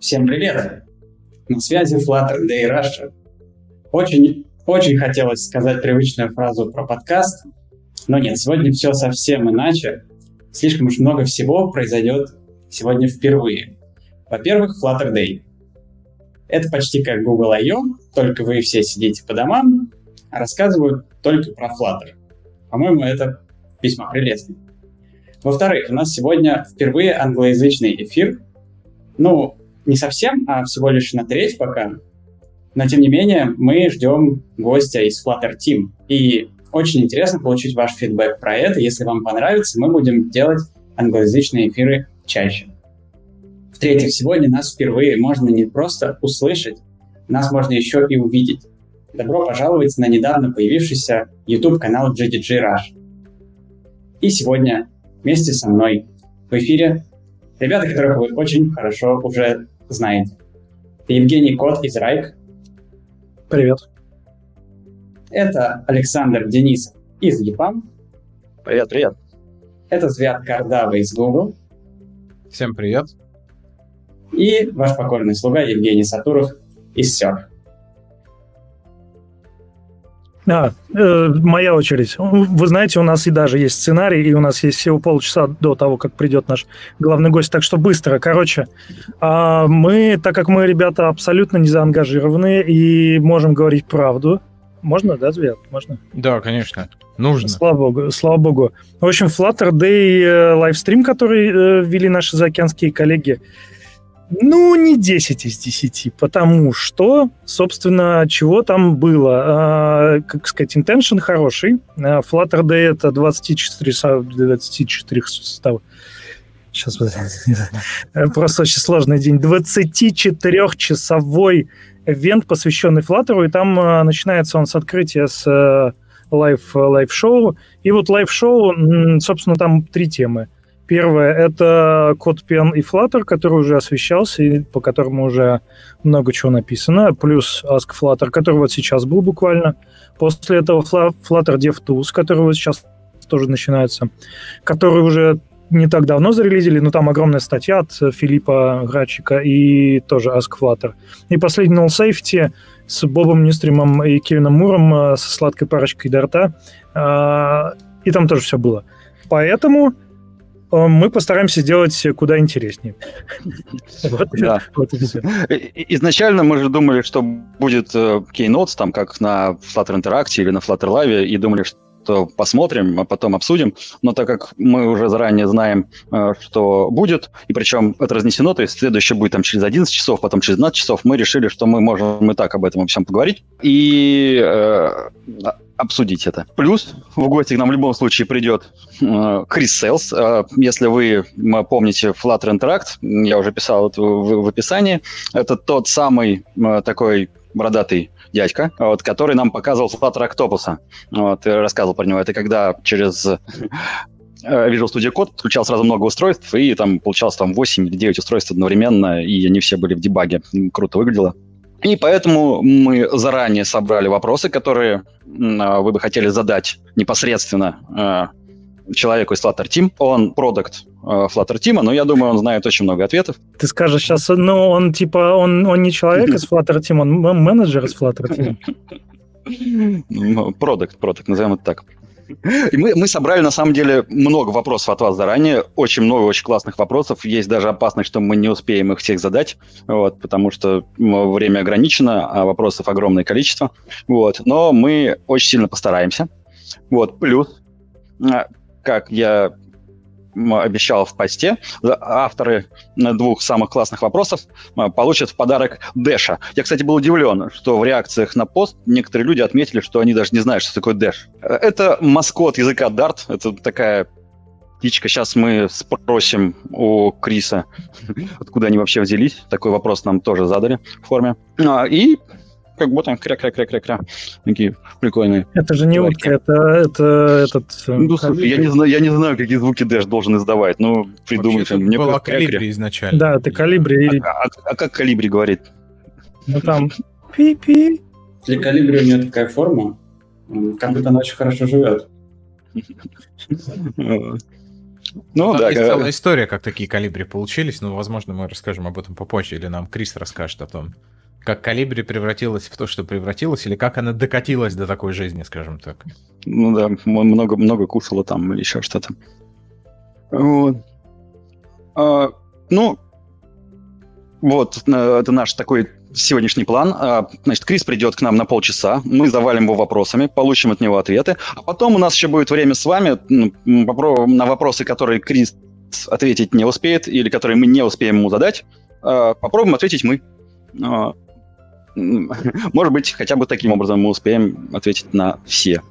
Всем привет! На связи Flutter Day Russia. Очень, очень хотелось сказать привычную фразу про подкаст, но нет, сегодня все совсем иначе. Слишком уж много всего произойдет сегодня впервые. Во-первых, Flutter Day. Это почти как Google I.O., только вы все сидите по домам, а рассказывают только про Flutter. По-моему, это весьма прелестно. Во-вторых, у нас сегодня впервые англоязычный эфир. Ну, не совсем, а всего лишь на треть пока. Но, тем не менее, мы ждем гостя из Flutter Team. И очень интересно получить ваш фидбэк про это. Если вам понравится, мы будем делать англоязычные эфиры чаще. В-третьих, сегодня нас впервые можно не просто услышать, нас можно еще и увидеть. Добро пожаловать на недавно появившийся YouTube-канал GDG Rush. И сегодня вместе со мной в эфире ребята, которых вы очень хорошо уже знаете. Это Евгений Кот из Райк. Привет. Это Александр Денисов из ЕПАМ. Привет, привет. Это Звят Кардава из Google. Всем привет. И ваш покорный слуга Евгений Сатуров из Surf. А, э, моя очередь. Вы знаете, у нас и даже есть сценарий, и у нас есть всего полчаса до того, как придет наш главный гость, так что быстро. Короче, э, мы, так как мы, ребята, абсолютно не заангажированные и можем говорить правду, можно, да, Звет? Можно? Да, конечно. Нужно. Слава богу. Слава богу. В общем, Flutter Day э, лайвстрим, который э, ввели наши заокеанские коллеги, ну, не 10 из 10, потому что, собственно, чего там было? А, как сказать, intention хороший. А, Flutter Day это 24, 24 состав. Сейчас, просто очень сложный день. 24-часовой ивент, посвященный Flutter, и там а, начинается он с открытия с live, live-шоу. И вот live-шоу, собственно, там три темы – Первое — это CodePen и Flutter, который уже освещался, и по которому уже много чего написано, плюс Ask Flutter, который вот сейчас был буквально. После этого Flutter DevTools, который вот сейчас тоже начинается, который уже не так давно зарелизили, но там огромная статья от Филиппа Грачика и тоже Ask Flutter. И последний Null Safety с Бобом Ньюстримом и Кевином Муром э, со сладкой парочкой до рта. А, и там тоже все было. Поэтому мы постараемся сделать куда интереснее. Изначально мы же думали, что будет э, Keynote, там, как на Flutter Interactive или на Flutter Live, и думали, что посмотрим, а потом обсудим. Но так как мы уже заранее знаем, э, что будет, и причем это разнесено, то есть следующее будет там через 11 часов, потом через 12 часов, мы решили, что мы можем и так об этом всем поговорить. И обсудить это. Плюс в гости к нам в любом случае придет э, Крис Селс. Э, если вы помните Flutter Interact, я уже писал это в, в описании, это тот самый э, такой бородатый дядька, вот, который нам показывал Flutter Octopus. Вот, рассказывал про него. Это когда через э, Visual Studio Code подключал сразу много устройств, и там получалось там 8 или 9 устройств одновременно, и они все были в дебаге. Круто выглядело. И поэтому мы заранее собрали вопросы, которые а, вы бы хотели задать непосредственно а, человеку из Flutter Team. Он продукт а, Flutter Team, но я думаю, он знает очень много ответов. Ты скажешь сейчас, ну, он типа, он, он не человек из Flutter Team, он менеджер из Flutter Team. Продукт, продукт, назовем это так. И мы, мы собрали, на самом деле, много вопросов от вас заранее. Очень много очень классных вопросов. Есть даже опасность, что мы не успеем их всех задать, вот, потому что время ограничено, а вопросов огромное количество. Вот. Но мы очень сильно постараемся. Вот. Плюс, а, как я обещал в посте, авторы двух самых классных вопросов получат в подарок Дэша. Я, кстати, был удивлен, что в реакциях на пост некоторые люди отметили, что они даже не знают, что такое Дэш. Это маскот языка Dart, это такая птичка. Сейчас мы спросим у Криса, откуда они вообще взялись. Такой вопрос нам тоже задали в форме. А, и как будто кря-кря-кря-кря-кря. Такие прикольные. Это же не утка, это, это этот... Э, ну, слушай, я не, знаю, я не знаю, какие звуки Дэш должен издавать. Ну, придумайте. Мне была калибри изначально. Да, это калибри. А, а, а как калибри говорит? Ну, там... Пи-пи. Для калибри у нее такая форма, как будто она очень хорошо живет. Ну, да. Есть целая история, как такие калибри получились, но, возможно, мы расскажем об этом попозже, или нам Крис расскажет о том, как калибри превратилась в то, что превратилась, или как она докатилась до такой жизни, скажем так. Ну да, много, много кушала там или еще что-то. Вот. А, ну, вот, э, это наш такой сегодняшний план. А, значит, Крис придет к нам на полчаса, мы завалим его вопросами, получим от него ответы, а потом у нас еще будет время с вами на вопросы, которые Крис ответить не успеет или которые мы не успеем ему задать, а, попробуем ответить мы. Может быть, хотя бы таким образом мы успеем ответить на все.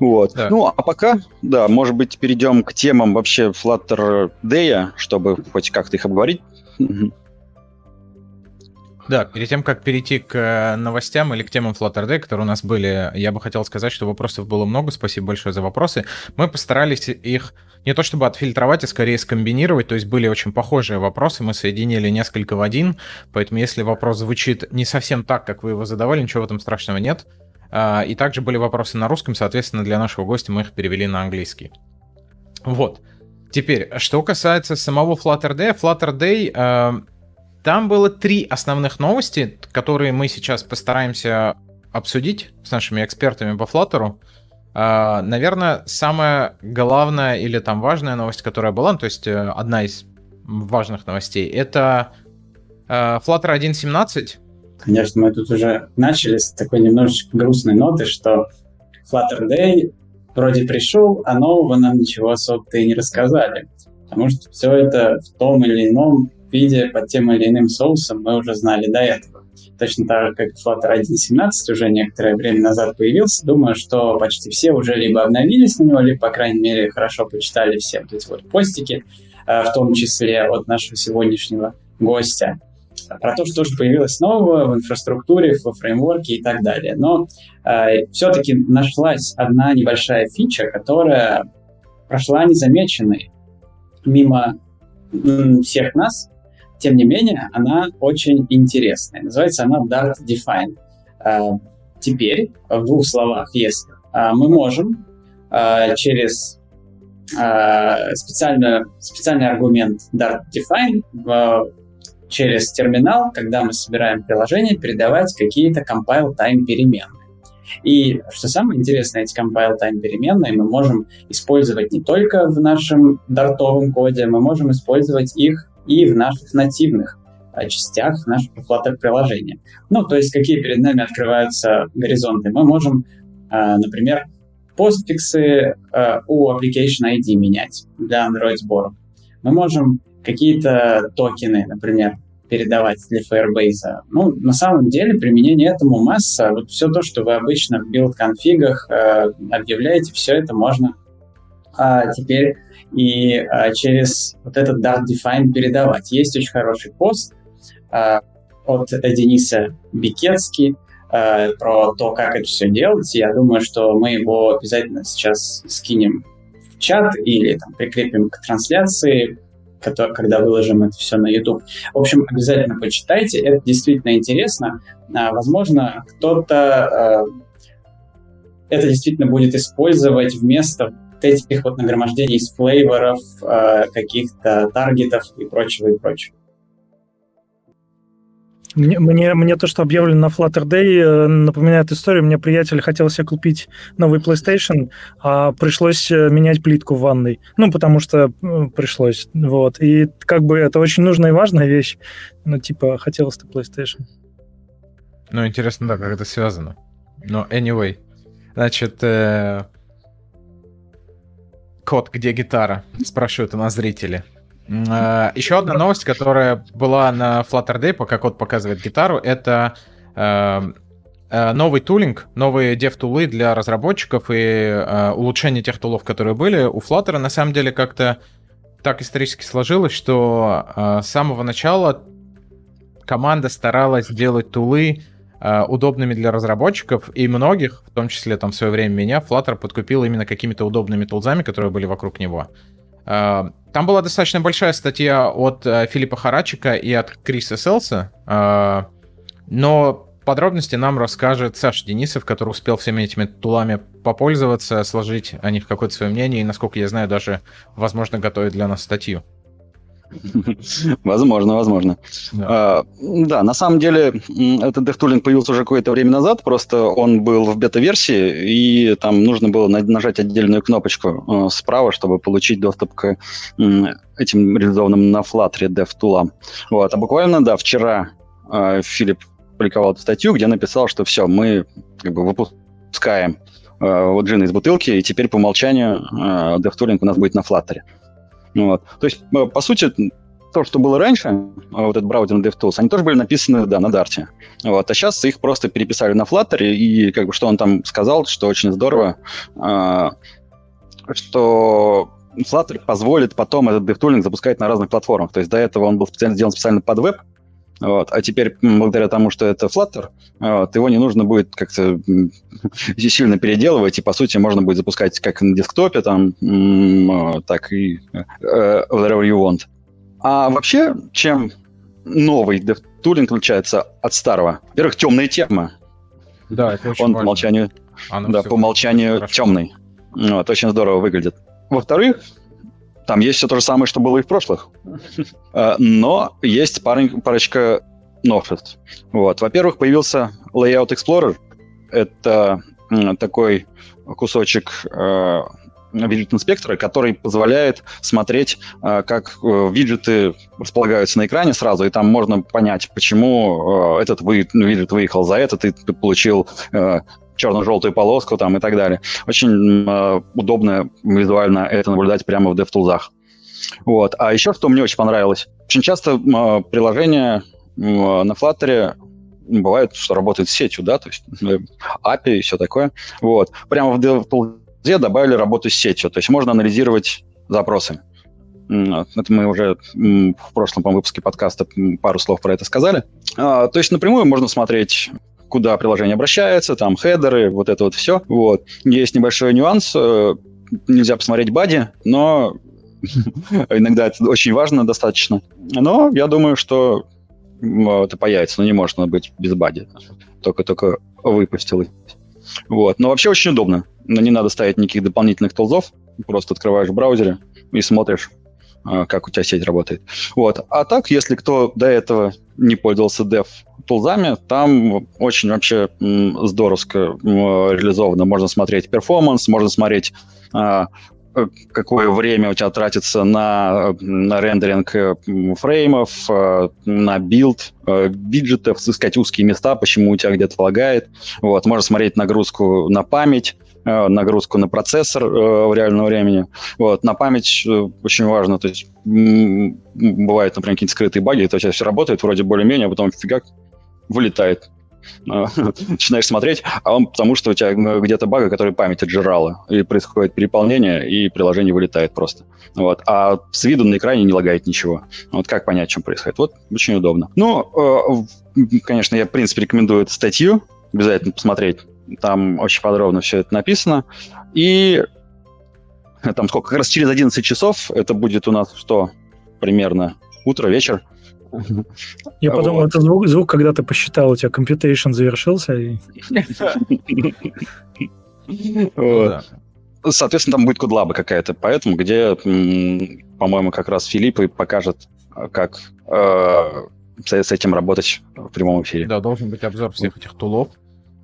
Вот. Да. Ну, а пока, да, может быть, перейдем к темам вообще Flutter Day, чтобы хоть как-то их обговорить. Да, перед тем, как перейти к э, новостям или к темам Flutter Day, которые у нас были, я бы хотел сказать, что вопросов было много. Спасибо большое за вопросы. Мы постарались их не то чтобы отфильтровать, а скорее скомбинировать. То есть были очень похожие вопросы, мы соединили несколько в один. Поэтому если вопрос звучит не совсем так, как вы его задавали, ничего в этом страшного нет. А, и также были вопросы на русском, соответственно, для нашего гостя мы их перевели на английский. Вот. Теперь, что касается самого Flutter Day, Flutter Day э, там было три основных новости, которые мы сейчас постараемся обсудить с нашими экспертами по Flutter. Uh, наверное, самая главная или там важная новость, которая была, ну, то есть uh, одна из важных новостей, это uh, Flutter 1.17. Конечно, мы тут уже начали с такой немножечко грустной ноты, что Flutter Day вроде пришел, а нового нам ничего особо-то и не рассказали. Потому что все это в том или ином виде под тем или иным соусом мы уже знали до этого. Точно так же, как Flutter 1.17 уже некоторое время назад появился, думаю, что почти все уже либо обновились на него, либо, по крайней мере, хорошо почитали все вот эти вот постики, э, в том числе от нашего сегодняшнего гостя, про то, что же появилось нового в инфраструктуре, во фреймворке и так далее. Но э, все-таки нашлась одна небольшая фича, которая прошла незамеченной мимо всех нас, тем не менее, она очень интересная. Называется она Dart Define. А, теперь, в двух словах, если а, мы можем а, через специальный, специальный аргумент Dart Define через терминал, когда мы собираем приложение, передавать какие-то compile time переменные. И что самое интересное, эти compile time переменные мы можем использовать не только в нашем дартовом коде, мы можем использовать их и в наших нативных а, частях нашего Flutter приложения. Ну, то есть какие перед нами открываются горизонты. Мы можем, а, например, постфиксы а, у Application ID менять для Android сборов. Мы можем какие-то токены, например, передавать для Firebase. Ну, на самом деле применение этому масса. Вот все то, что вы обычно в build-конфигах э, объявляете, все это можно а, теперь и а, через вот этот Dart Define передавать. Есть очень хороший пост а, от Дениса Бикетски а, про то, как это все делать. Я думаю, что мы его обязательно сейчас скинем в чат или там, прикрепим к трансляции, который, когда выложим это все на YouTube. В общем, обязательно почитайте, это действительно интересно. А, возможно, кто-то а, это действительно будет использовать вместо этих вот нагромождений из флейворов, э, каких-то таргетов и прочего, и прочего. Мне, мне, мне то, что объявлено на Flutter Day, э, напоминает историю. Мне приятель хотел себе купить новый PlayStation, а пришлось э, менять плитку в ванной. Ну, потому что пришлось. Вот. И как бы это очень нужная и важная вещь. Ну, типа, хотелось-то PlayStation. Ну, интересно, да, как это связано. Но anyway. Значит, э, Код, где гитара? Спрашивают у нас зрители. А, Еще одна новость, которая была на Flutter Day, пока код показывает гитару, это э, э, новый тулинг, новые дев-тулы для разработчиков и э, улучшение тех тулов, которые были. У Flutter на самом деле как-то так исторически сложилось, что с самого начала команда старалась делать тулы Э, удобными для разработчиков, и многих, в том числе там в свое время меня, Flutter подкупил именно какими-то удобными тулзами, которые были вокруг него. Э, там была достаточно большая статья от э, Филиппа Харачика и от Криса Селса, но подробности нам расскажет Саша Денисов, который успел всеми этими тулами попользоваться, сложить о них какое-то свое мнение и, насколько я знаю, даже, возможно, готовит для нас статью. Возможно, возможно. Да. А, да, на самом деле этот DevTooling появился уже какое-то время назад, просто он был в бета-версии, и там нужно было нажать отдельную кнопочку э, справа, чтобы получить доступ к этим реализованным на Flutter DevTool. Вот. А буквально, да, вчера э, Филипп публиковал эту статью, где написал, что все, мы как бы выпускаем э, вот джин из бутылки, и теперь по умолчанию DevTooling у нас будет на Flutter. Вот. То есть, э, по сути, то, что было раньше, э, вот этот браузер DevTools, они тоже были написаны, да, на Dart. Вот. А сейчас их просто переписали на Flutter, и как бы что он там сказал, что очень здорово, э, что Flutter позволит потом этот DevTooling запускать на разных платформах. То есть до этого он был специально сделан специально под веб, вот. А теперь, благодаря тому, что это Flutter, вот, его не нужно будет как-то сильно переделывать, и, по сути, можно будет запускать как на десктопе, там, так и uh, wherever you want. А вообще, чем новый DevTooling отличается от старого? Во-первых, темная тема. Да, это очень Он важно. по умолчанию, Она да, по умолчанию темный. Вот, очень здорово выглядит. Во-вторых, там есть все то же самое, что было и в прошлых. А, но есть парочка новшеств. Вот. Во-первых, появился Layout Explorer. Это такой кусочек э, виджет инспектора, который позволяет смотреть, э, как э, виджеты располагаются на экране сразу, и там можно понять, почему этот виджет выехал за этот, и ты получил черно-желтую полоску там и так далее. Очень э, удобно визуально это наблюдать прямо в DevTools. Вот. А еще что мне очень понравилось. Очень часто э, приложения э, на Flutter бывает, что работает сетью, да, то есть э, API и все такое. Вот. Прямо в DevTools добавили работу с сетью, то есть можно анализировать запросы. Это мы уже в прошлом по выпуске подкаста пару слов про это сказали. То есть напрямую можно смотреть куда приложение обращается, там хедеры, вот это вот все. Вот. Есть небольшой нюанс, э, нельзя посмотреть бади, но иногда это очень важно достаточно. Но я думаю, что это появится, но не может быть без бади. Только-только выпустил. Вот. Но вообще очень удобно. Не надо ставить никаких дополнительных толзов. Просто открываешь в браузере и смотришь, как у тебя сеть работает. Вот. А так, если кто до этого не пользовался Dev тулзами, там очень вообще здоровско реализовано. Можно смотреть performance, можно смотреть а, э, какое время у тебя тратится на, на рендеринг э, фреймов, э, на build виджетов, искать узкие места, почему у тебя где-то лагает. Вот, можно смотреть нагрузку на память, нагрузку на процессор в реальном времени. Вот, на память очень важно, то есть бывают, например, какие-то скрытые баги, то есть все работает вроде более-менее, а потом фигак вылетает. Начинаешь смотреть, а он потому что у тебя где-то бага, который память отжирала, и происходит переполнение, и приложение вылетает просто. Вот. А с виду на экране не лагает ничего. Вот как понять, что происходит? Вот очень удобно. Ну, э, конечно, я, в принципе, рекомендую эту статью, обязательно посмотреть. Там очень подробно все это написано. И там сколько? Как раз через 11 часов это будет у нас что? Примерно утро, вечер. Я подумал, это звук, звук, когда ты посчитал, у тебя computation завершился. Соответственно, там будет кудлаба какая-то, поэтому где, по-моему, как раз Филипп и покажет, как э, с этим работать в прямом эфире. Да, должен быть обзор всех этих тулов.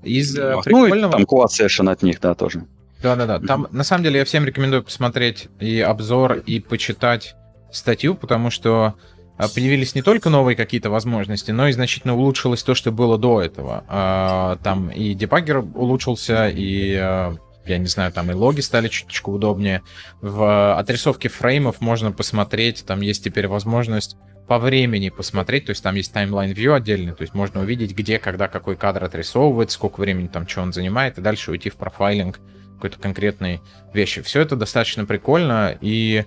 Из э, ну, прикольного... Ну, там Quad Session от них, да, тоже. Да-да-да. Там, на самом деле, я всем рекомендую посмотреть и обзор, и почитать статью, потому что а, появились не только новые какие-то возможности, но и значительно улучшилось то, что было до этого. А, там и дебаггер улучшился, и а, я не знаю, там и логи стали чуточку удобнее. В отрисовке фреймов можно посмотреть, там есть теперь возможность по времени посмотреть, то есть там есть таймлайн view отдельный, то есть можно увидеть, где, когда, какой кадр отрисовывается, сколько времени там, что он занимает, и дальше уйти в профайлинг какой-то конкретной вещи. Все это достаточно прикольно и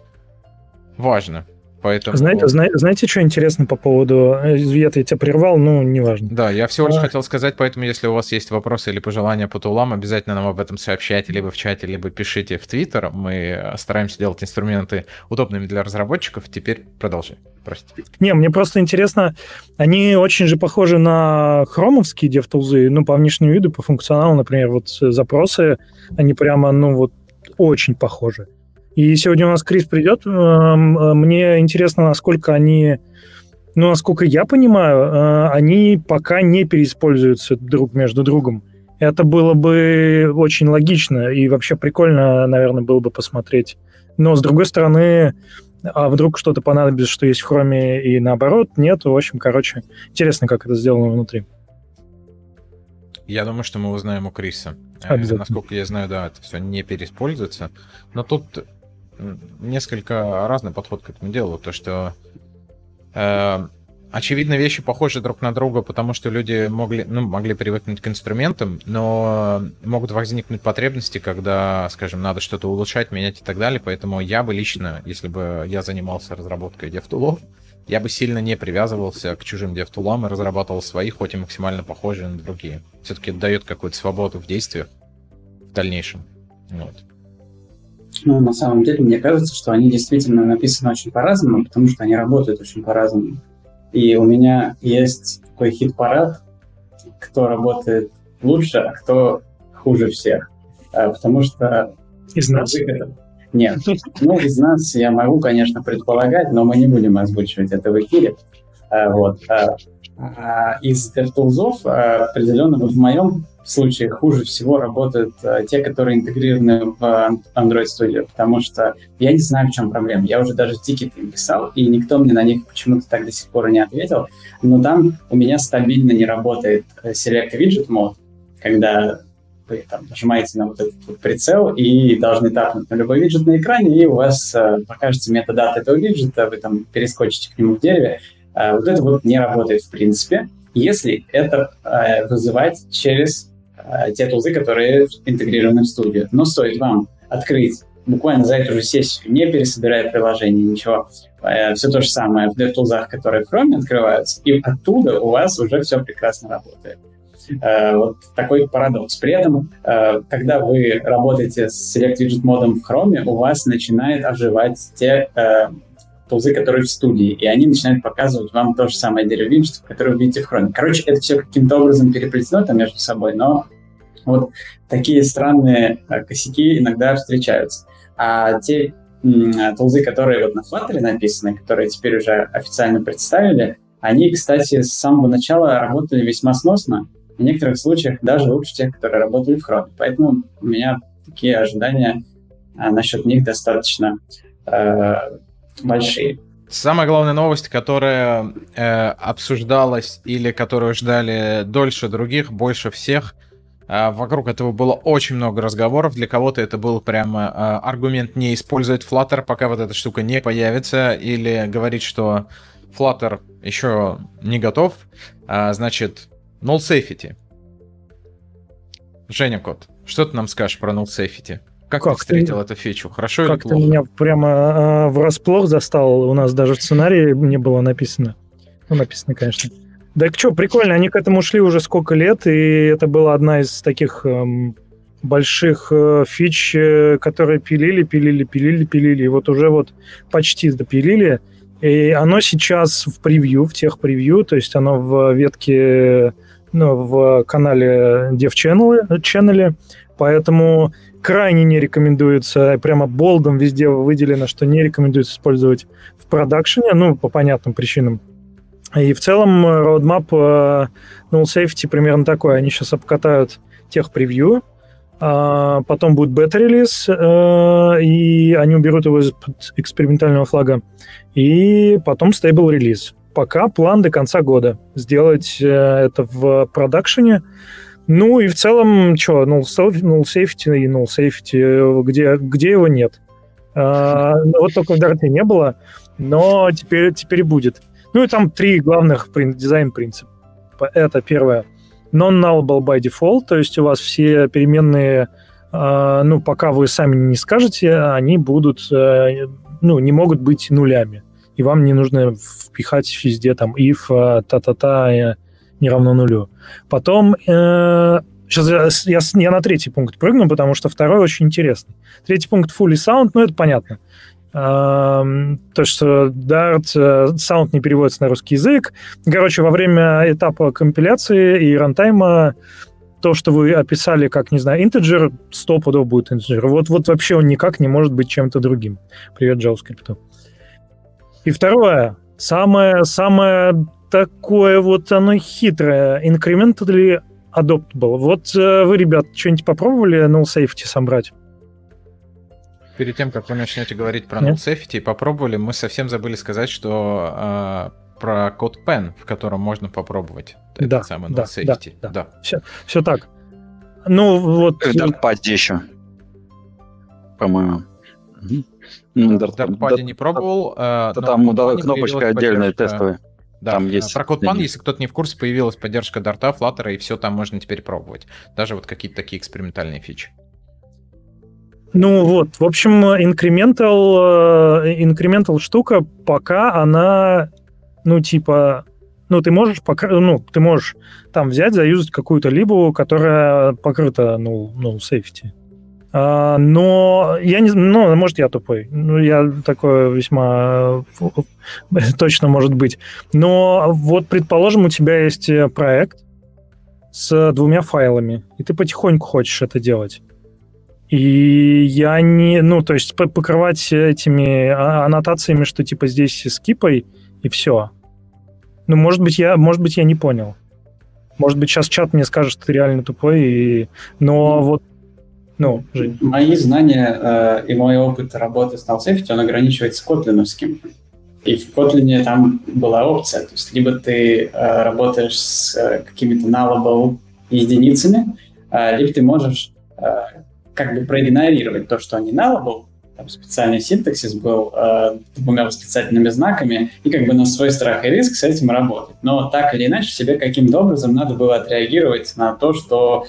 важно. Поэтому... Знаете, знаете, знаете, что интересно по поводу... Это я тебя прервал, ну, неважно. Да, я всего лишь а... хотел сказать, поэтому если у вас есть вопросы или пожелания по тулам, обязательно нам об этом сообщайте либо в чате, либо пишите в Твиттер. Мы стараемся делать инструменты удобными для разработчиков. Теперь продолжай. Простите. Не, мне просто интересно, они очень же похожи на хромовские DevTools, ну, по внешнему виду, по функционалу, например, вот запросы, они прямо, ну, вот очень похожи. И сегодня у нас Крис придет. Эм, э, мне интересно, насколько они... Ну, насколько я понимаю, э, они пока не переиспользуются друг между другом. Это было бы очень логично и вообще прикольно, наверное, было бы посмотреть. Но, с другой стороны, а вдруг что-то понадобится, что есть в хроме и наоборот, нет. В общем, короче, интересно, как это сделано внутри. Я думаю, что мы узнаем у Криса. Э, Обязательно. Насколько я знаю, да, это все не переиспользуется. Но тут несколько разный подход к этому делу. То, что э, очевидно вещи похожи друг на друга, потому что люди могли, ну, могли привыкнуть к инструментам, но могут возникнуть потребности, когда, скажем, надо что-то улучшать, менять и так далее. Поэтому я бы лично, если бы я занимался разработкой DevTools, я бы сильно не привязывался к чужим DevTools и разрабатывал свои, хоть и максимально похожие на другие. Все-таки это дает какую-то свободу в действиях в дальнейшем. Вот. Ну, на самом деле, мне кажется, что они действительно написаны очень по-разному, потому что они работают очень по-разному. И у меня есть такой хит-парад, кто работает лучше, а кто хуже всех. А, потому что... Из нас? Нет. Ну, из нас я могу, конечно, предполагать, но мы не будем озвучивать это в эфире. А, вот. А из DevTools определенно, вот в моем случае хуже всего работают а, те, которые интегрированы в Android Studio, потому что я не знаю, в чем проблема. Я уже даже тикеты им писал, и никто мне на них почему-то так до сих пор не ответил. Но там у меня стабильно не работает э, Select Widget Mode, когда вы там, нажимаете на вот этот вот прицел и должны тапнуть на любой виджет на экране, и у вас э, покажется метадата этого виджета, вы там перескочите к нему в дереве. Э, вот это вот не работает в принципе, если это э, вызывать через Э, те тулзы, которые интегрированы в студию. Но стоит вам открыть буквально за эту же сессию, не пересобирая приложение, ничего, все то же самое в DevTools, которые в Chrome открываются, и оттуда у вас уже все прекрасно работает. Вот такой парадокс. При этом, когда вы работаете с Select Widget модом в Chrome, у вас начинает оживать те тулзы, которые в студии, и они начинают показывать вам то же самое виджетов, которое вы видите в Chrome. Короче, это все каким-то образом переплетено там между собой, но вот такие странные э, косяки иногда встречаются. А те тулзы, которые вот на Flutter написаны, которые теперь уже официально представили, они, кстати, с самого начала работали весьма сносно. В некоторых случаях даже лучше тех, которые работали в Chrome. Поэтому у меня такие ожидания а, насчет них достаточно э, большие. Самая главная новость, которая э, обсуждалась или которую ждали дольше других, больше всех – а, вокруг этого было очень много разговоров. Для кого-то это был прямо а, аргумент не использовать Flutter, пока вот эта штука не появится, или говорить, что Flutter еще не готов. А, значит, null safety. Женя Кот, что ты нам скажешь про null safety? Как, как ты встретил ты... эту фичу? Хорошо как или плохо? Как ты меня прямо э, врасплох застал. У нас даже в сценарии не было написано. Ну, написано, конечно. Да что, прикольно, они к этому шли уже сколько лет, и это была одна из таких эм, больших э, фич, э, которые пилили, пилили, пилили, пилили, и вот уже вот почти допилили. И оно сейчас в превью, в тех превью, то есть оно в ветке, ну, в канале Dev Channel, channel поэтому крайне не рекомендуется, прямо болдом везде выделено, что не рекомендуется использовать в продакшене, ну, по понятным причинам. И в целом roadmap э, null safety примерно такой. Они сейчас обкатают тех превью, а потом будет бета-релиз, э, и они уберут его из экспериментального флага, и потом stable релиз. Пока план до конца года сделать э, это в продакшене. Ну и в целом, что, null, null safety и null safety, где, где его нет? А, ну, вот только в Дарте не было, но теперь, теперь будет. Ну и там три главных дизайн-принципа. Это первое. Non-nullable by default, то есть у вас все переменные, э, ну, пока вы сами не скажете, они будут, э, ну, не могут быть нулями. и вам не нужно впихать везде там if, а, та-та-та, э, не равно нулю. Потом э, Сейчас я, я, я на третий пункт прыгну, потому что второй очень интересный. Третий пункт fully sound, ну, это понятно. Uh, то, что Dart, uh, sound не переводится на русский язык. Короче, во время этапа компиляции и рантайма то, что вы описали как, не знаю, интеджер, сто пудов будет интеджер. Вот, вот вообще он никак не может быть чем-то другим. Привет JavaScript. И второе, самое, самое такое вот оно хитрое. Incrementally adoptable. Вот э, вы, ребят, что-нибудь попробовали null safety собрать? Перед тем, как вы начнете говорить про null safety, попробовали, мы совсем забыли сказать, что э, про код pen, в котором можно попробовать да, этот самый null да, safety. Да, да. да. Все, все так. Ну, вот... В Dartpad еще, по-моему. Ну, в Dartpad не пробовал. Э, там кнопочка отдельная, тестовая. Да, там есть. Про CodePan, если кто-то не в курсе, появилась поддержка Дарта, Flutter, и все там можно теперь пробовать. Даже вот какие-то такие экспериментальные фичи. Ну вот, в общем, incremental, э, incremental штука, пока она, ну типа, ну ты можешь, пока, ну ты можешь там взять, заюзать какую-то либо, которая покрыта, ну, ну, safety. А, но я не знаю, ну, может, я тупой. Ну, я такое весьма точно может быть. Но вот, предположим, у тебя есть э, проект с двумя файлами, и ты потихоньку хочешь это делать. И я не... Ну, то есть покрывать этими а, аннотациями, что типа здесь скипай, и все. Ну, может быть, я, может быть, я не понял. Может быть, сейчас чат мне скажет, что ты реально тупой, и... но вот ну, Жень. Мои знания э, и мой опыт работы с NullSafety, он ограничивается котлиновским. И в Kotlin там была опция, то есть либо ты э, работаешь с э, какими-то nullable единицами, э, либо ты можешь э, как бы проигнорировать то, что они nullable, там специальный синтаксис был э, двумя восклицательными знаками, и как бы на свой страх и риск с этим работать. Но так или иначе себе каким-то образом надо было отреагировать на то, что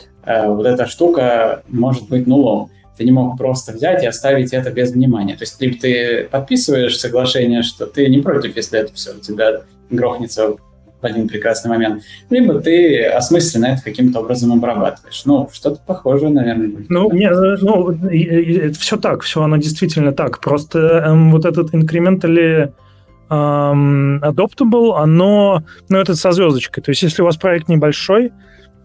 вот эта штука может быть нулом. Ты не мог просто взять и оставить это без внимания. То есть либо ты подписываешь соглашение, что ты не против, если это все у тебя грохнется в один прекрасный момент, либо ты осмысленно это каким-то образом обрабатываешь. Ну, что-то похожее, наверное, будет. Ну, не, ну все так, все оно действительно так. Просто эм, вот этот incrementally эм, adoptable, оно, ну, это со звездочкой. То есть, если у вас проект небольшой,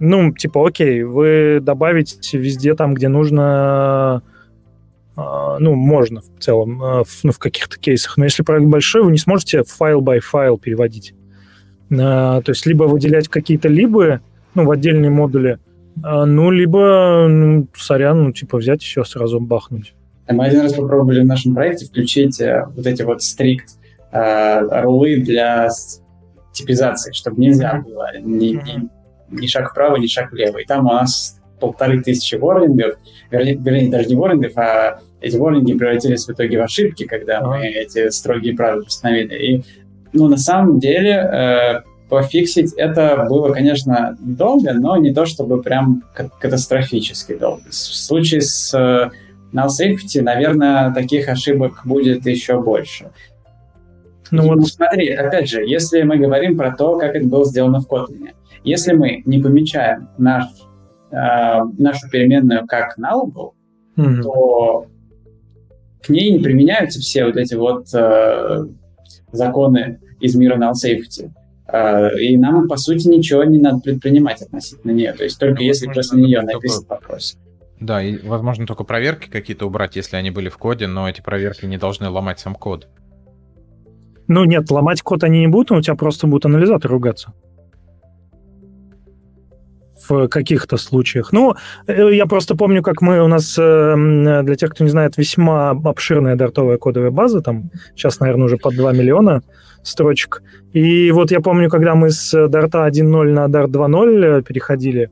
ну, типа, окей, вы добавите везде там, где нужно э, ну, можно в целом, в, ну, в каких-то кейсах. Но если проект большой, вы не сможете файл by файл переводить. А, то есть либо выделять какие-то либо, ну, в отдельные модули, а, ну, либо, ну, сорян, ну, типа взять и все сразу бахнуть. Мы один раз попробовали в нашем проекте включить э, вот эти вот стрикт э, рулы для типизации, чтобы нельзя было ни, ни, ни шаг вправо, ни шаг влево. И там у нас полторы тысячи ворнингов, вернее, вернее, даже не ворнингов, а эти ворнинги превратились в итоге в ошибки, когда мы эти строгие правила установили. И ну, на самом деле, э, пофиксить это было, конечно, долго, но не то чтобы прям катастрофически долго. В случае с э, null safety, наверное, таких ошибок будет еще больше. Ну, вот... смотри, опять же, если мы говорим про то, как это было сделано в Kotlin, если мы не помечаем наш, э, нашу переменную как nullable, mm-hmm. то к ней не применяются все вот эти вот э, законы из мира null safety. А, и нам, по сути, ничего не надо предпринимать относительно нее. То есть только ну, если после нее написан вопрос. Да, и, возможно, только проверки какие-то убрать, если они были в коде, но эти проверки не должны ломать сам код. Ну нет, ломать код они не будут, но у тебя просто будет анализатор ругаться в каких-то случаях. Ну, э, я просто помню, как мы у нас, э, для тех, кто не знает, весьма обширная дартовая кодовая база, там сейчас, наверное, уже под 2 миллиона строчек. И вот я помню, когда мы с Дарта 1.0 на Dart 2.0 переходили,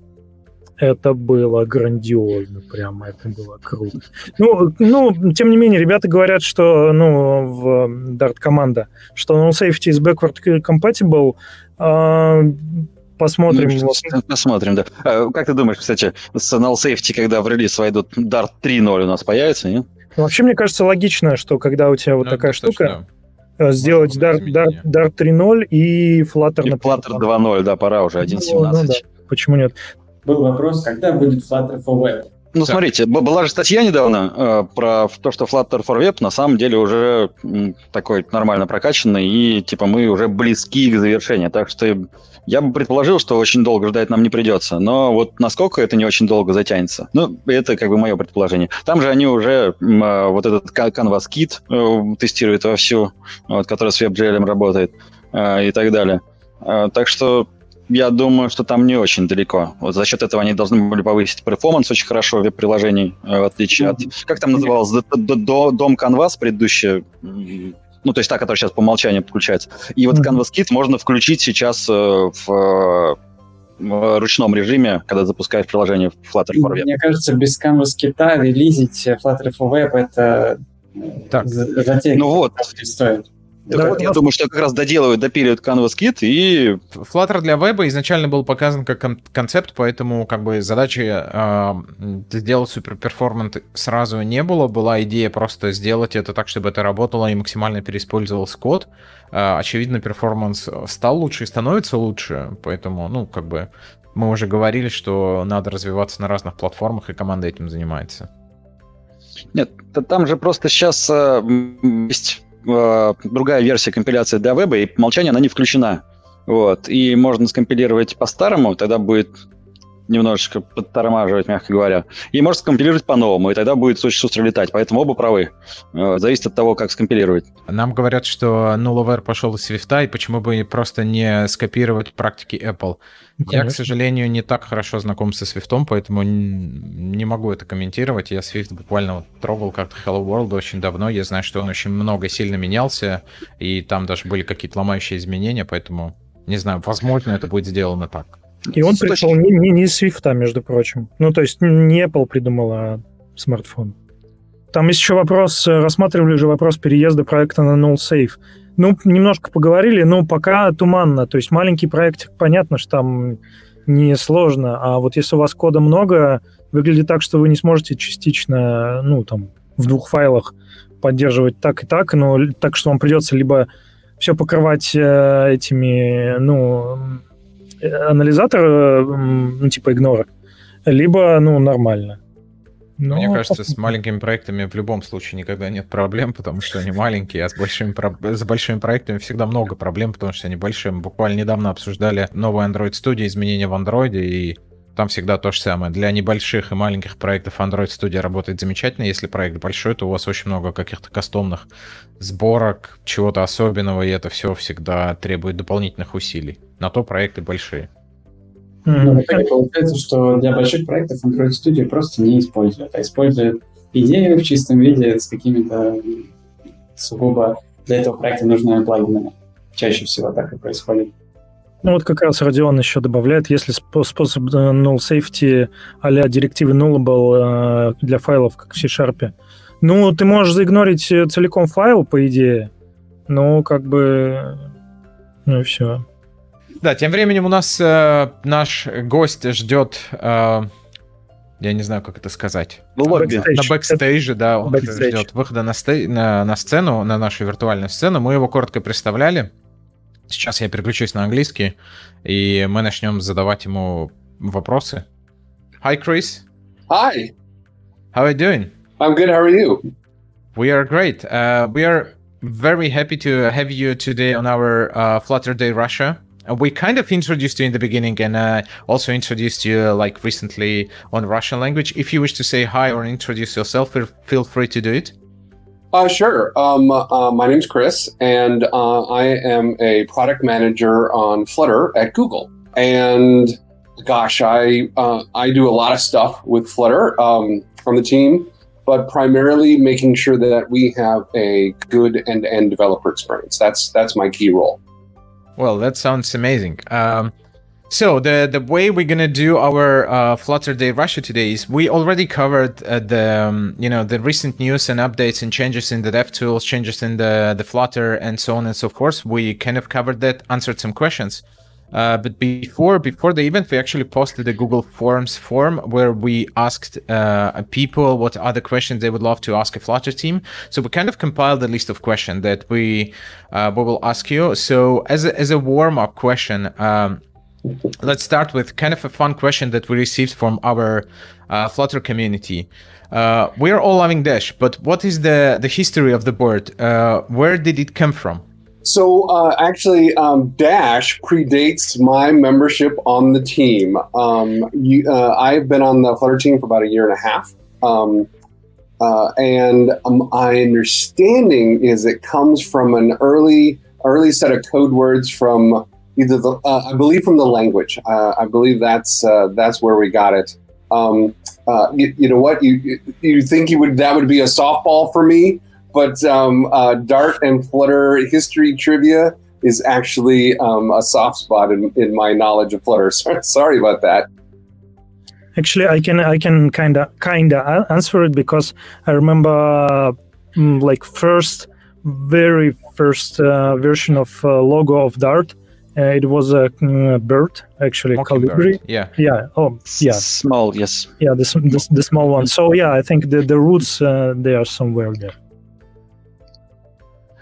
это было грандиозно, прямо это было круто. Ну, ну, тем не менее, ребята говорят, что, ну, в Dart команда, что no safety is backward compatible, а, Посмотрим. Ну, посмотрим, да. А, как ты думаешь, кстати, с null safety, когда в релиз войдут Dart 3.0 у нас появится, нет? Вообще, мне кажется, логично, что когда у тебя вот ну, такая штука, точно. э, сделать Dart, Dart, Dart 3.0 и Flutter. И Flutter 2.0, да, пора уже, 1.17. Ну, ну, да. Почему нет? Был вопрос, когда будет Flutter for Web? Ну, так. смотрите, была же статья недавно э, про то, что Flutter for Web на самом деле уже м, такой нормально прокачанный, и типа мы уже близки к завершению. Так что я бы предположил, что очень долго ждать нам не придется. Но вот насколько это не очень долго затянется, ну, это как бы мое предположение. Там же они уже э, вот этот Canvas Kit э, тестируют вовсю, вот, который с WebGL работает э, и так далее. Э, так что я думаю, что там не очень далеко. Вот за счет этого они должны были повысить перформанс очень хорошо в веб-приложении, э, в отличие от... Как там называлось? Дом Canvas предыдущее? Ну, то есть та, которая сейчас по умолчанию подключается. И вот Canvas Kit можно включить сейчас э, в в ручном режиме, когда запускаешь приложение в Flutter for Web. Мне кажется, без Canvas Kit релизить Flutter for Web это так. затея. Ну вот. Стоит. Так да, вот, я думаю, что как раз доделывают, допиливают Canvas Kit и... Flutter для веба изначально был показан как кон- концепт, поэтому как бы задачи э, сделать супер перформанс сразу не было. Была идея просто сделать это так, чтобы это работало и максимально переиспользовался код. Э, очевидно, перформанс стал лучше и становится лучше, поэтому, ну, как бы мы уже говорили, что надо развиваться на разных платформах, и команда этим занимается. Нет, там же просто сейчас э, есть э, другая версия компиляции для веба, и по умолчанию она не включена. Вот. И можно скомпилировать по-старому, тогда будет немножечко подтормаживать, мягко говоря. И можно скомпилировать по-новому, и тогда будет очень шустро летать. Поэтому оба правы. Э, зависит от того, как скомпилировать. Нам говорят, что Nullaware пошел из Swift, и почему бы просто не скопировать практики Apple. Конечно. Я, к сожалению, не так хорошо знаком со Swift, поэтому не могу это комментировать. Я Swift буквально вот трогал как-то Hello World очень давно. Я знаю, что он очень много сильно менялся, и там даже были какие-то ломающие изменения, поэтому не знаю, возможно, это будет сделано так. И он пришел не, не, не из Свифта, между прочим. Ну, то есть не Apple придумал, а смартфон. Там есть еще вопрос, э, рассматривали же вопрос переезда проекта на Null Safe. Ну, немножко поговорили, но пока туманно. То есть маленький проект, понятно, что там не сложно, а вот если у вас кода много, выглядит так, что вы не сможете частично, ну, там, в двух файлах поддерживать так и так, но так что вам придется либо все покрывать э, этими, ну, анализатор, э, ну, типа игнора, либо, ну, нормально. Но... Мне кажется, с маленькими проектами в любом случае никогда нет проблем, потому что они маленькие, а с большими, с большими проектами всегда много проблем, потому что они большие. Мы буквально недавно обсуждали новую Android Studio, изменения в Android, и там всегда то же самое. Для небольших и маленьких проектов Android Studio работает замечательно. Если проект большой, то у вас очень много каких-то кастомных сборок, чего-то особенного, и это все всегда требует дополнительных усилий. На то проекты большие. Ну, в итоге получается, что для больших проектов Android Studio просто не используют, а используют идею в чистом виде с какими-то сугубо для этого проекта нужными плагинами. Чаще всего так и происходит. Ну вот как раз Родион еще добавляет, если способ э, null safety а-ля директивы nullable э, для файлов, как в C-Sharp, ну, ты можешь заигнорить э, целиком файл, по идее, ну, как бы, ну и все. Да, тем временем у нас э, наш гость ждет, э, я не знаю, как это сказать. В лобби. На бэкстейже, да, он Backstage. ждет выхода на, стей, на, на сцену, на нашу виртуальную сцену. Мы его коротко представляли. Сейчас я переключусь на английский, и мы начнем задавать ему вопросы. Hi, Chris. Hi. How are you doing? I'm good. How are you? We are great. Uh, we are very happy to have you today on our uh, Flutter Day Russia. Uh, we kind of introduced you in the beginning and uh, also introduced you like recently on Russian language. If you wish to say hi or introduce yourself, feel free to do it. Uh, sure. Um, uh, my name's Chris, and uh, I am a product manager on Flutter at Google. And gosh, I uh, I do a lot of stuff with Flutter um, from the team, but primarily making sure that we have a good end-to-end developer experience. That's that's my key role. Well, that sounds amazing. Um, so the the way we're gonna do our uh, Flutter Day Russia today is we already covered uh, the um, you know the recent news and updates and changes in the dev tools, changes in the the Flutter and so on and so forth. We kind of covered that, answered some questions. Uh, but before before the event, we actually posted a Google Forms form where we asked uh, people what other questions they would love to ask a Flutter team. So we kind of compiled a list of questions that we uh, we will ask you. So as a, as a warm up question. Um, let's start with kind of a fun question that we received from our uh, Flutter community. Uh, we are all loving Dash, but what is the the history of the board? Uh, where did it come from? So uh, actually, um, Dash predates my membership on the team. Um, you, uh, I've been on the Flutter team for about a year and a half. Um, uh, and um, my understanding is it comes from an early early set of code words from either the uh, I believe from the language. Uh, I believe that's uh, that's where we got it. Um, you, you, know what you you think you would that would be a softball for me? but um, uh, Dart and Flutter history trivia is actually um, a soft spot in, in my knowledge of Flutter. Sorry about that. Actually, I can I can kind of kind of answer it because I remember mm, like first very first uh, version of uh, logo of Dart. Uh, it was a mm, bird actually colibri. Yeah. Yeah. Oh, yeah. Small. Yes. Yeah. The, the, the small one. So yeah, I think the the roots uh, they are somewhere there.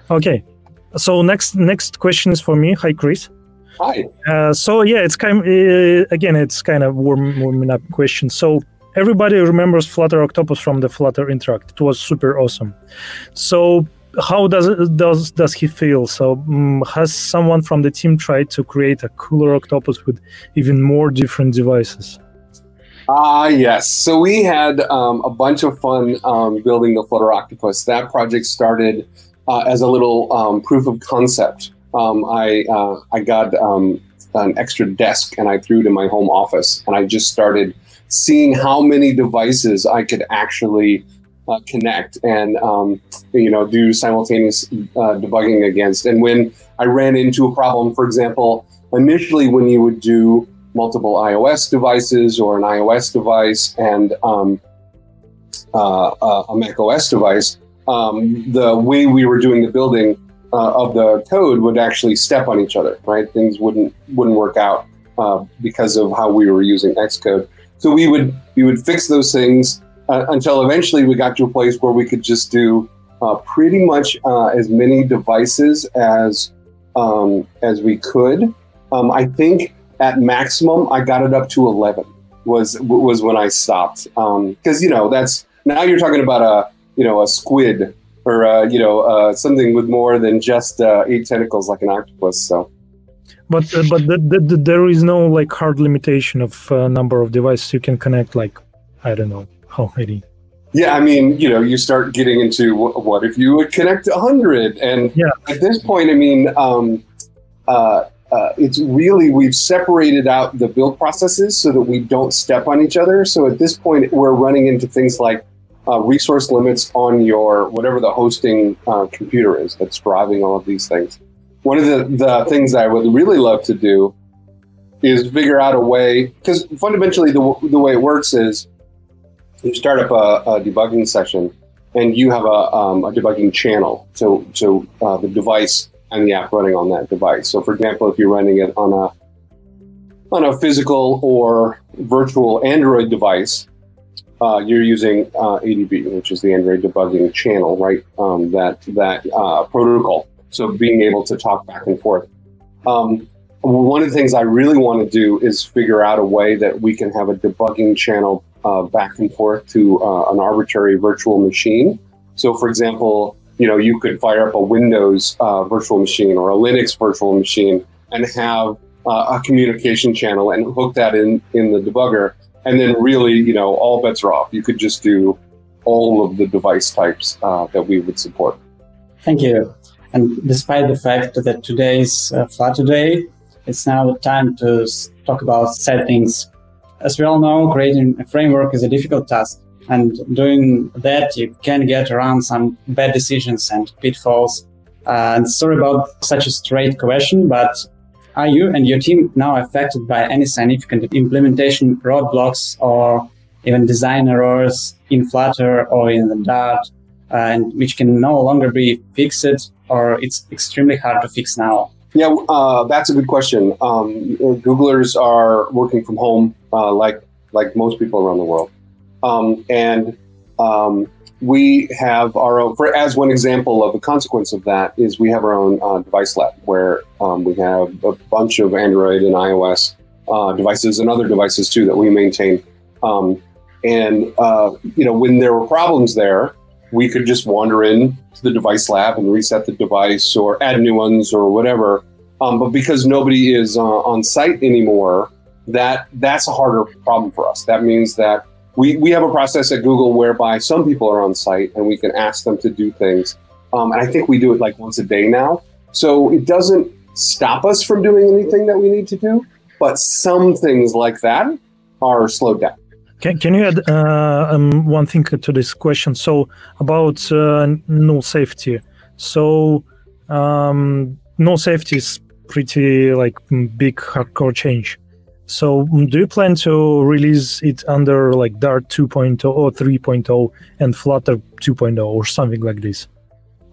Okay. So next next question is for me. Hi, Chris. Hi. Uh, so yeah, it's kind of, uh, again, it's kind of warm, warming up question. So everybody remembers Flutter Octopus from the Flutter Interact. It was super awesome. So how does does does he feel? So um, has someone from the team tried to create a cooler Octopus with even more different devices? Ah, uh, yes. So we had um, a bunch of fun um, building the Flutter Octopus. That project started uh, as a little um, proof of concept. Um, I uh, I got um, an extra desk and I threw it in my home office, and I just started seeing how many devices I could actually uh, connect and um, you know do simultaneous uh, debugging against. And when I ran into a problem, for example, initially when you would do multiple iOS devices or an iOS device and um, uh, uh, a Mac OS device, um, the way we were doing the building uh, of the code would actually step on each other, right? Things wouldn't wouldn't work out uh, because of how we were using Xcode. So we would we would fix those things uh, until eventually we got to a place where we could just do uh, pretty much uh, as many devices as um, as we could. Um, I think at maximum I got it up to eleven was was when I stopped because um, you know that's now you're talking about a you know a squid or uh, you know uh, something with more than just uh, eight tentacles like an octopus. So, but uh, but the, the, the, there is no like hard limitation of uh, number of devices you can connect. Like I don't know many. Yeah, I mean, you know, you start getting into what if you would connect a hundred, and yeah. at this point, I mean, um, uh, uh, it's really we've separated out the build processes so that we don't step on each other. So at this point, we're running into things like uh, resource limits on your whatever the hosting uh, computer is that's driving all of these things. One of the, the things I would really love to do is figure out a way because fundamentally the, the way it works is you start up a, a debugging session and you have a, um, a debugging channel to, to uh, the device and the app running on that device. So, for example, if you're running it on a on a physical or virtual Android device, uh, you're using uh, ADB, which is the Android debugging channel, right? Um, that that uh, protocol. So being able to talk back and forth. Um, one of the things I really want to do is figure out a way that we can have a debugging channel uh, back and forth to uh, an arbitrary virtual machine. So, for example, you know, you could fire up a Windows uh, virtual machine or a Linux virtual machine and have a communication channel and hook that in in the debugger and then really, you know, all bets are off. You could just do all of the device types uh, that we would support. Thank you. And despite the fact that today uh, Flutter Day, it's now time to talk about settings. As we all know, creating a framework is a difficult task. And doing that, you can get around some bad decisions and pitfalls. Uh, and sorry about such a straight question, but are you and your team now affected by any significant implementation roadblocks or even design errors in Flutter or in the Dart, uh, and which can no longer be fixed or it's extremely hard to fix now? Yeah, uh, that's a good question. Um, Googlers are working from home, uh, like like most people around the world, um, and um, we have our own. For as one example of a consequence of that is we have our own uh, device lab where um, we have a bunch of Android and iOS uh, devices and other devices too that we maintain. Um, and uh, you know, when there were problems there, we could just wander in to the device lab and reset the device or add new ones or whatever. Um, but because nobody is uh, on site anymore, that that's a harder problem for us. That means that we, we have a process at Google whereby some people are on site and we can ask them to do things. Um, and I think we do it like once a day now. So it doesn't stop us from doing anything that we need to do, but some things like that are slowed down. Can, can you add uh, um, one thing to this question? So about uh, null safety. So um, null safety is pretty like big hardcore change. So do you plan to release it under like Dart 2.0 or 3.0 and Flutter 2.0 or something like this?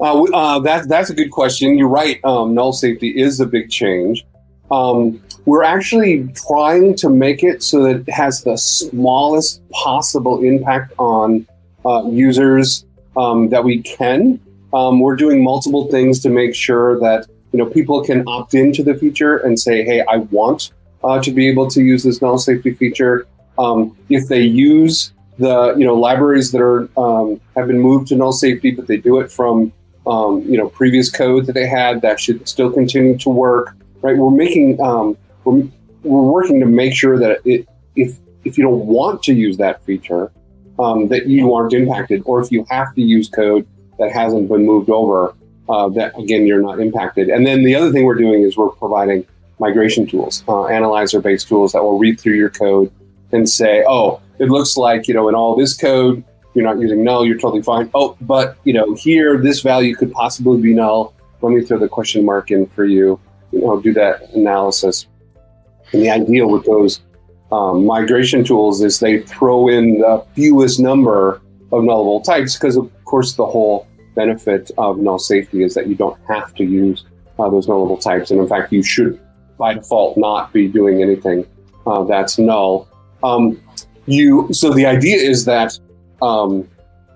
Uh, uh, that, that's a good question. You're right. Um, null safety is a big change. Um, we're actually trying to make it so that it has the smallest possible impact on uh, users um, that we can. Um, we're doing multiple things to make sure that you know people can opt into the feature and say, "Hey, I want uh, to be able to use this null safety feature." Um, if they use the you know libraries that are um, have been moved to null safety, but they do it from um, you know previous code that they had, that should still continue to work. Right? We're making um, we're, we're working to make sure that it, if if you don't want to use that feature, um, that you aren't impacted, or if you have to use code that hasn't been moved over, uh, that again you're not impacted. And then the other thing we're doing is we're providing migration tools, uh, analyzer-based tools that will read through your code and say, oh, it looks like you know in all this code you're not using null, you're totally fine. Oh, but you know here this value could possibly be null. Let me throw the question mark in for you. You know, do that analysis. And the idea with those um, migration tools is they throw in the fewest number of nullable types because, of course, the whole benefit of null safety is that you don't have to use uh, those nullable types. And in fact, you should, by default, not be doing anything uh, that's null. Um, you so the idea is that um,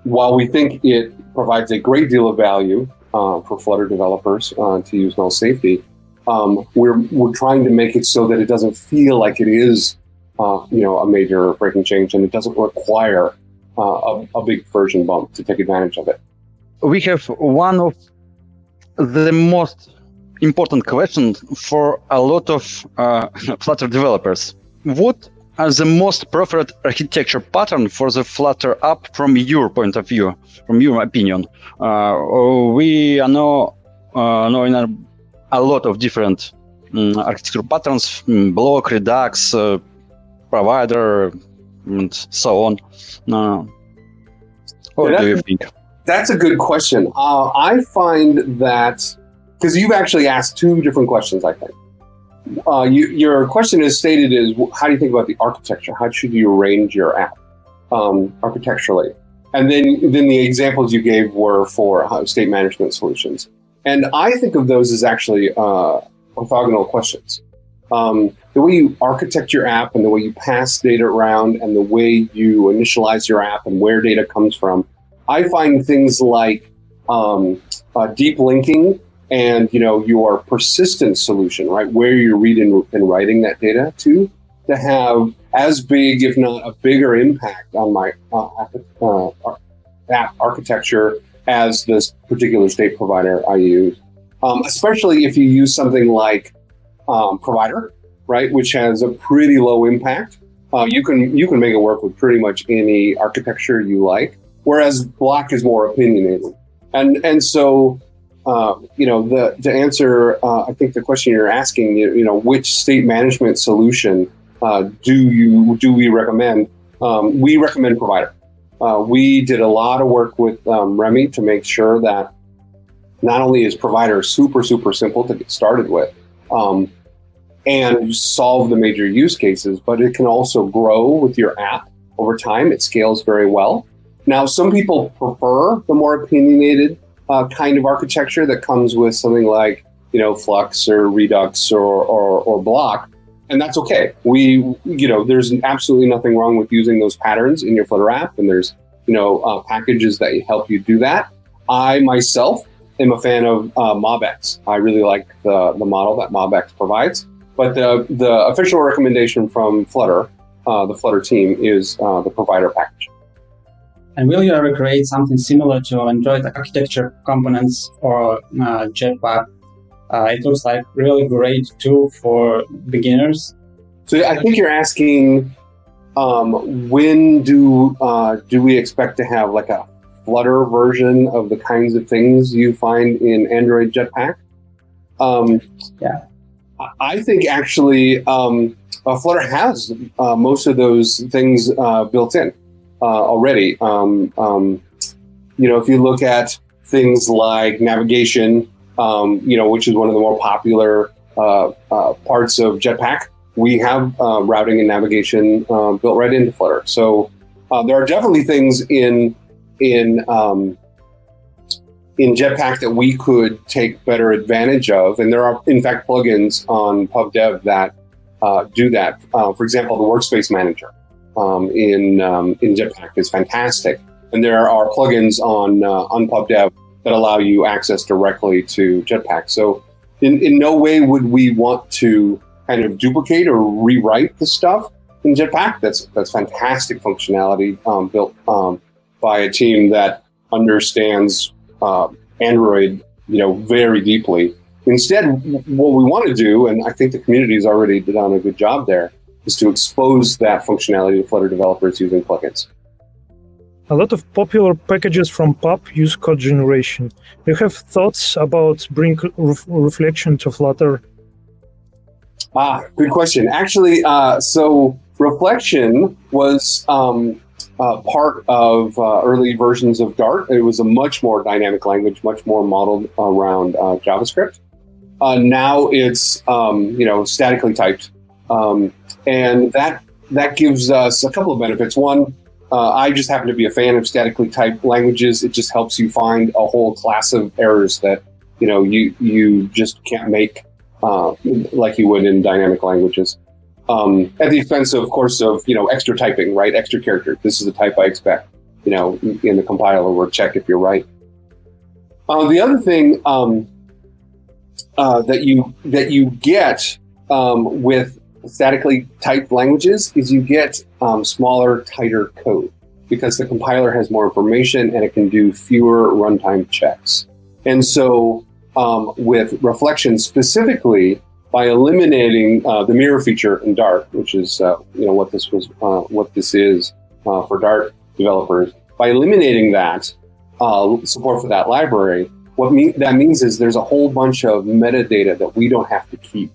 while we think it provides a great deal of value uh, for Flutter developers uh, to use null safety, um, we're we're trying to make it so that it doesn't feel like it is, uh, you know, a major breaking change, and it doesn't require uh, a, a, big version bump to take advantage of it. We have one of the most important question for a lot of uh, Flutter developers. What are the most preferred architecture pattern for the Flutter app from your point of view, from your opinion? Uh, we are now uh, knowing a lot of different um, architecture patterns, um, block, Redux, uh, provider, and so on. Uh, what yeah, do you think? That's a good question. Uh, I find that because you've actually asked two different questions, I think. Uh, you, your question is stated is how do you think about the architecture? How should you arrange your app um, architecturally? And then, then the examples you gave were for uh, state management solutions. And I think of those as actually uh, orthogonal questions. Um, the way you architect your app and the way you pass data around and the way you initialize your app and where data comes from, I find things like um, uh, deep linking and you know your persistent solution, right, where you're reading and writing that data to, to have as big, if not a bigger impact on my uh, uh, app architecture as this particular state provider I use. Um, especially if you use something like um, provider, right, which has a pretty low impact. Uh, you can you can make it work with pretty much any architecture you like. Whereas block is more opinionated, and and so uh, you know the to answer uh, I think the question you're asking you, you know which state management solution uh, do you do we recommend? Um, we recommend provider. Uh, we did a lot of work with um, Remy to make sure that not only is provider super, super simple to get started with um, and solve the major use cases, but it can also grow with your app over time. It scales very well. Now, some people prefer the more opinionated uh, kind of architecture that comes with something like you know, Flux or Redux or, or, or Block. And that's okay. We, you know, there's absolutely nothing wrong with using those patterns in your Flutter app. And there's, you know, uh, packages that help you do that. I myself am a fan of uh, MobX. I really like the, the model that MobX provides. But the, the official recommendation from Flutter, uh, the Flutter team, is uh, the provider package. And will you ever create something similar to Android architecture components or uh, Jetpack? Uh, it looks like really great tool for beginners. So I think you're asking um, when do uh, do we expect to have like a Flutter version of the kinds of things you find in Android Jetpack? Um, yeah, I think actually um, uh, Flutter has uh, most of those things uh, built in uh, already. Um, um, you know, if you look at things like navigation, um, you know, which is one of the more popular uh, uh, parts of Jetpack, we have routing and navigation built right into Flutter. So there are definitely things in in um, in Jetpack that we could take better advantage of. And there are, in fact, plugins on PubDev that uh, do that. Uh, for example, the Workspace Manager um, in um, in Jetpack is fantastic, and there are plugins on uh, on PubDev that allow you access directly to Jetpack. So, in, in no way would we want to kind of duplicate or rewrite the stuff in Jetpack. That's that's fantastic functionality um, built um, by a team that understands uh, Android, you know, very deeply. Instead, what we want to do, and I think the community has already done a good job there, is to expose that functionality to Flutter developers using plugins. A lot of popular packages from Pub use code generation. Do you have thoughts about bring ref- reflection to Flutter? Ah, good question. Actually, uh, so reflection was um, uh, part of uh, early versions of Dart. It was a much more dynamic language, much more modeled around uh, JavaScript. Uh, now it's um, you know statically typed, um, and that that gives us a couple of benefits. One, uh, I just happen to be a fan of statically typed languages. It just helps you find a whole class of errors that you know you you just can't make uh, like you would in dynamic languages um, at the expense, of, course, of you know extra typing, right? Extra character. This is the type I expect. You know, in the compiler, or check if you're right. Uh, the other thing um, uh, that you that you get um, with statically typed languages is you get um, smaller, tighter code because the compiler has more information and it can do fewer runtime checks. And so, um, with reflection specifically, by eliminating uh, the mirror feature in Dart, which is uh, you know what this was, uh, what this is uh, for Dart developers. By eliminating that uh, support for that library, what me- that means is there's a whole bunch of metadata that we don't have to keep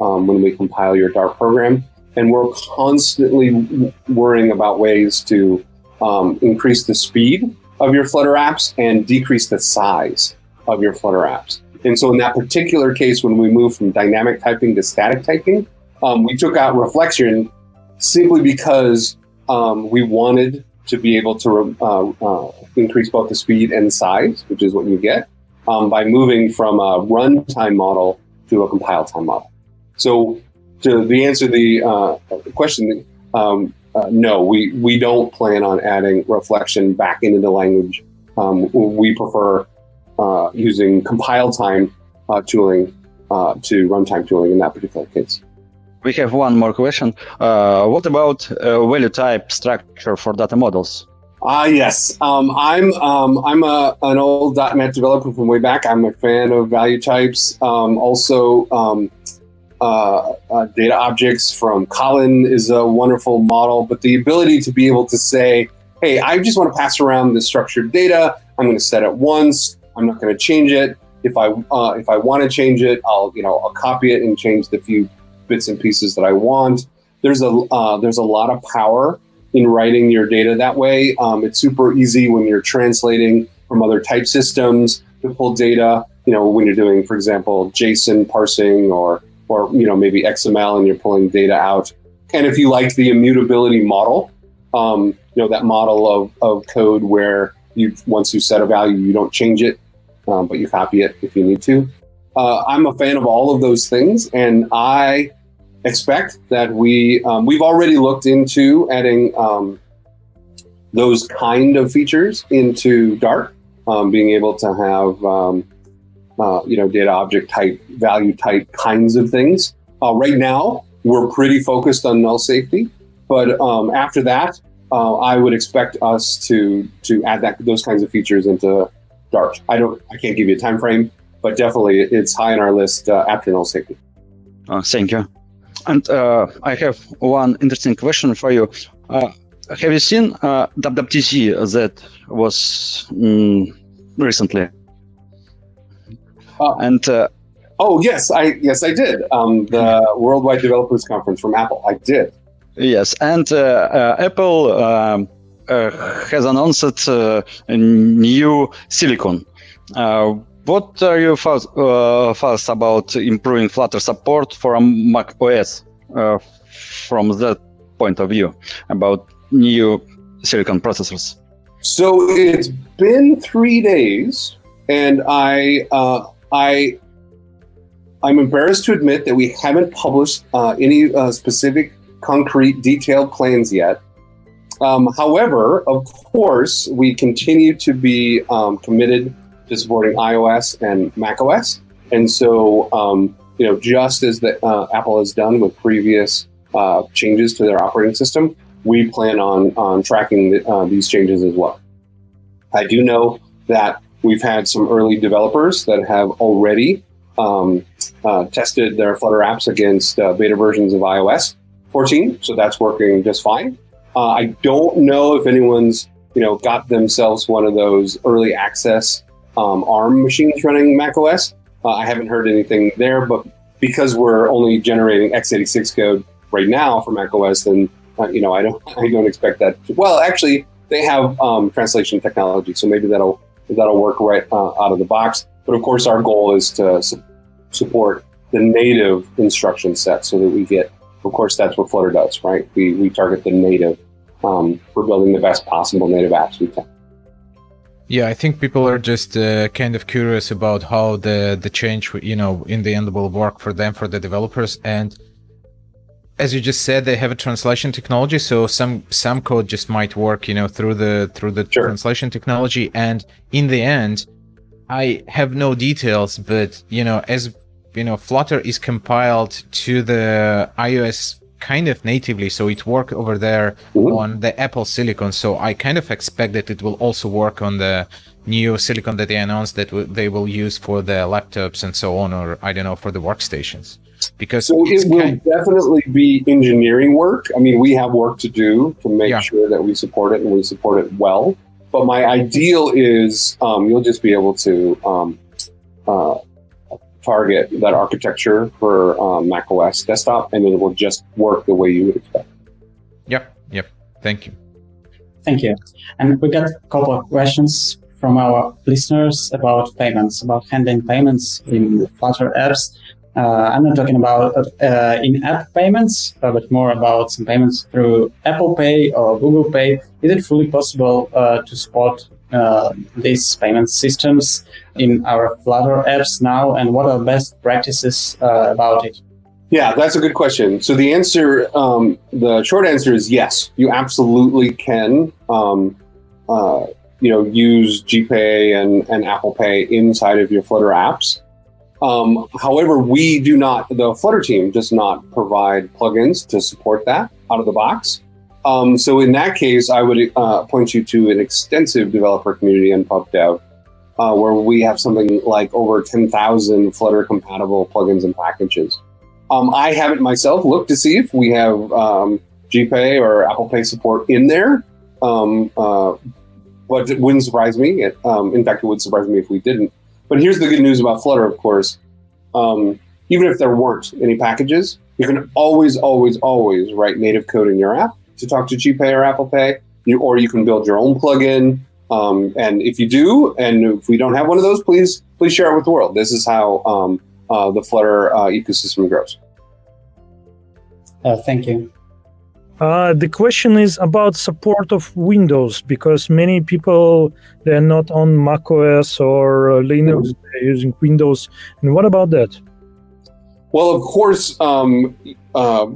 um, when we compile your Dart program, and we're constantly worrying about ways to um, increase the speed of your Flutter apps and decrease the size of your Flutter apps. And so in that particular case, when we moved from dynamic typing to static typing, um, we took out reflection simply because um, we wanted to be able to uh, uh, increase both the speed and size, which is what you get, um, by moving from a runtime model to a compile time model. So to the answer the, uh, question, um, uh, no, we, we don't plan on adding reflection back into the language. Um, we prefer uh, using compile time uh, tooling uh, to runtime tooling in that particular case. We have one more question. Uh, what about uh, value type structure for data models? Ah, yes. Um, I'm um, I'm a, an old .NET developer from way back. I'm a fan of value types. Um, also, um, uh, uh, data objects from Colin is a wonderful model. But the ability to be able to say, "Hey, I just want to pass around the structured data. I'm going to set it once. I'm not going to change it. If I uh, if I want to change it, I'll you know I'll copy it and change the few bits and pieces that I want. There's a uh, there's a lot of power in writing your data that way. Um, it's super easy when you're translating from other type systems to pull data. You know when you're doing, for example, JSON parsing or or you know maybe XML and you're pulling data out. And if you like the immutability model, um, you know that model of, of code where you once you set a value, you don't change it um, but you copy it if you need to. uh, I'm a fan of all of those things, and I expect that we um, we've already looked into adding um, those kind of features into Dart, um, being able to have um, uh, you know data object type, value type kinds of things. Uh, right now, we're pretty focused on null safety, but um, after that, uh, I would expect us to to add that those kinds of features into Dart. I don't, I can't give you a time frame, but definitely it's high on our list uh, after null safety. Uh, thank you. And uh, I have one interesting question for you. Have you seen uh, WWDC that was mm, recently? Uh, and uh, oh yes, I yes I did. Um, the Worldwide Developers Conference from Apple. I did. Yes, and uh, uh, Apple um, uh, has announced a new silicon. what are your thoughts, thoughts about improving Flutter support for Mac OS from that point of view about new silicon processors? So it's been three days, and I uh, I I'm embarrassed to admit that we haven't published uh, any uh, specific, concrete, detailed plans yet. Um, however, of course, we continue to be um, committed to supporting iOS and macOS, and so um, you know, just as the, uh, Apple has done with previous uh, changes to their operating system, we plan on on tracking the, uh, these changes as well. I do know that we've had some early developers that have already um, uh, tested their Flutter apps against uh, beta versions of iOS 14, so that's working just fine. Uh, I don't know if anyone's you know got themselves one of those early access um, ARM machines running macOS. Uh, I haven't heard anything there, but because we're only generating x86 code right now for macOS, then uh, you know I don't I don't expect that. To, well, actually, they have um, translation technology, so maybe that'll that'll work right uh, out of the box. But of course, our goal is to su- support the native instruction set so that we get, of course, that's what Flutter does, right? We, we target the native um, for building the best possible native apps we can. Yeah, I think people are just uh, kind of curious about how the the change, you know, in the end will work for them, for the developers. And as you just said, they have a translation technology, so some some code just might work, you know, through the through the sure. translation technology. And in the end, I have no details, but you know, as you know, Flutter is compiled to the iOS kind of natively, so it worked over there mm-hmm. on the Apple Silicon. So I kind of expect that it will also work on the new silicon that they announced that w- they will use for the laptops and so on, or I don't know, for the workstations. Because so it will kind- definitely be engineering work. I mean, we have work to do to make yeah. sure that we support it and we support it well. But my ideal is um, you'll just be able to um, uh, target that architecture for um, Mac OS desktop, and it will just work the way you would expect. Yep, yep. Thank you. Thank you. And we got a couple of questions from our listeners about payments, about handling payments in Flutter apps. Uh, I'm not talking about uh, in-app payments, uh, but more about some payments through Apple Pay or Google Pay. Is it fully possible uh, to support uh, these payment systems in our Flutter apps now, and what are best practices about it? Yeah, that's a good question. So the answer, um, the short answer is yes. You absolutely can, um, you know, use GPay and, and Apple Pay inside of your Flutter apps. Um, however, we do not, the Flutter team does not provide plugins to support that out of the box. Um, so in that case, I would uh, point you to an extensive developer community on PubDev, uh, where we have something like over 10,000 Flutter compatible plugins and packages. Um, I haven't myself looked to see if we have um, GPay or Apple Pay support in there, um, uh, but it wouldn't surprise me. It, um, in fact, it would surprise me if we didn't. But here's the good news about Flutter, of course. Um, even if there weren't any packages, you can always, always, always write native code in your app to talk to GPay or Apple Pay, you, or you can build your own plugin. Um, and if you do, and if we don't have one of those, please please share it with the world. This is how um, uh, the Flutter uh, ecosystem grows. Uh, thank you. Uh, the question is about support of Windows because many people they're not on Mac OS or uh, Linux; they're using Windows. And what about that? Well, of course, um, uh,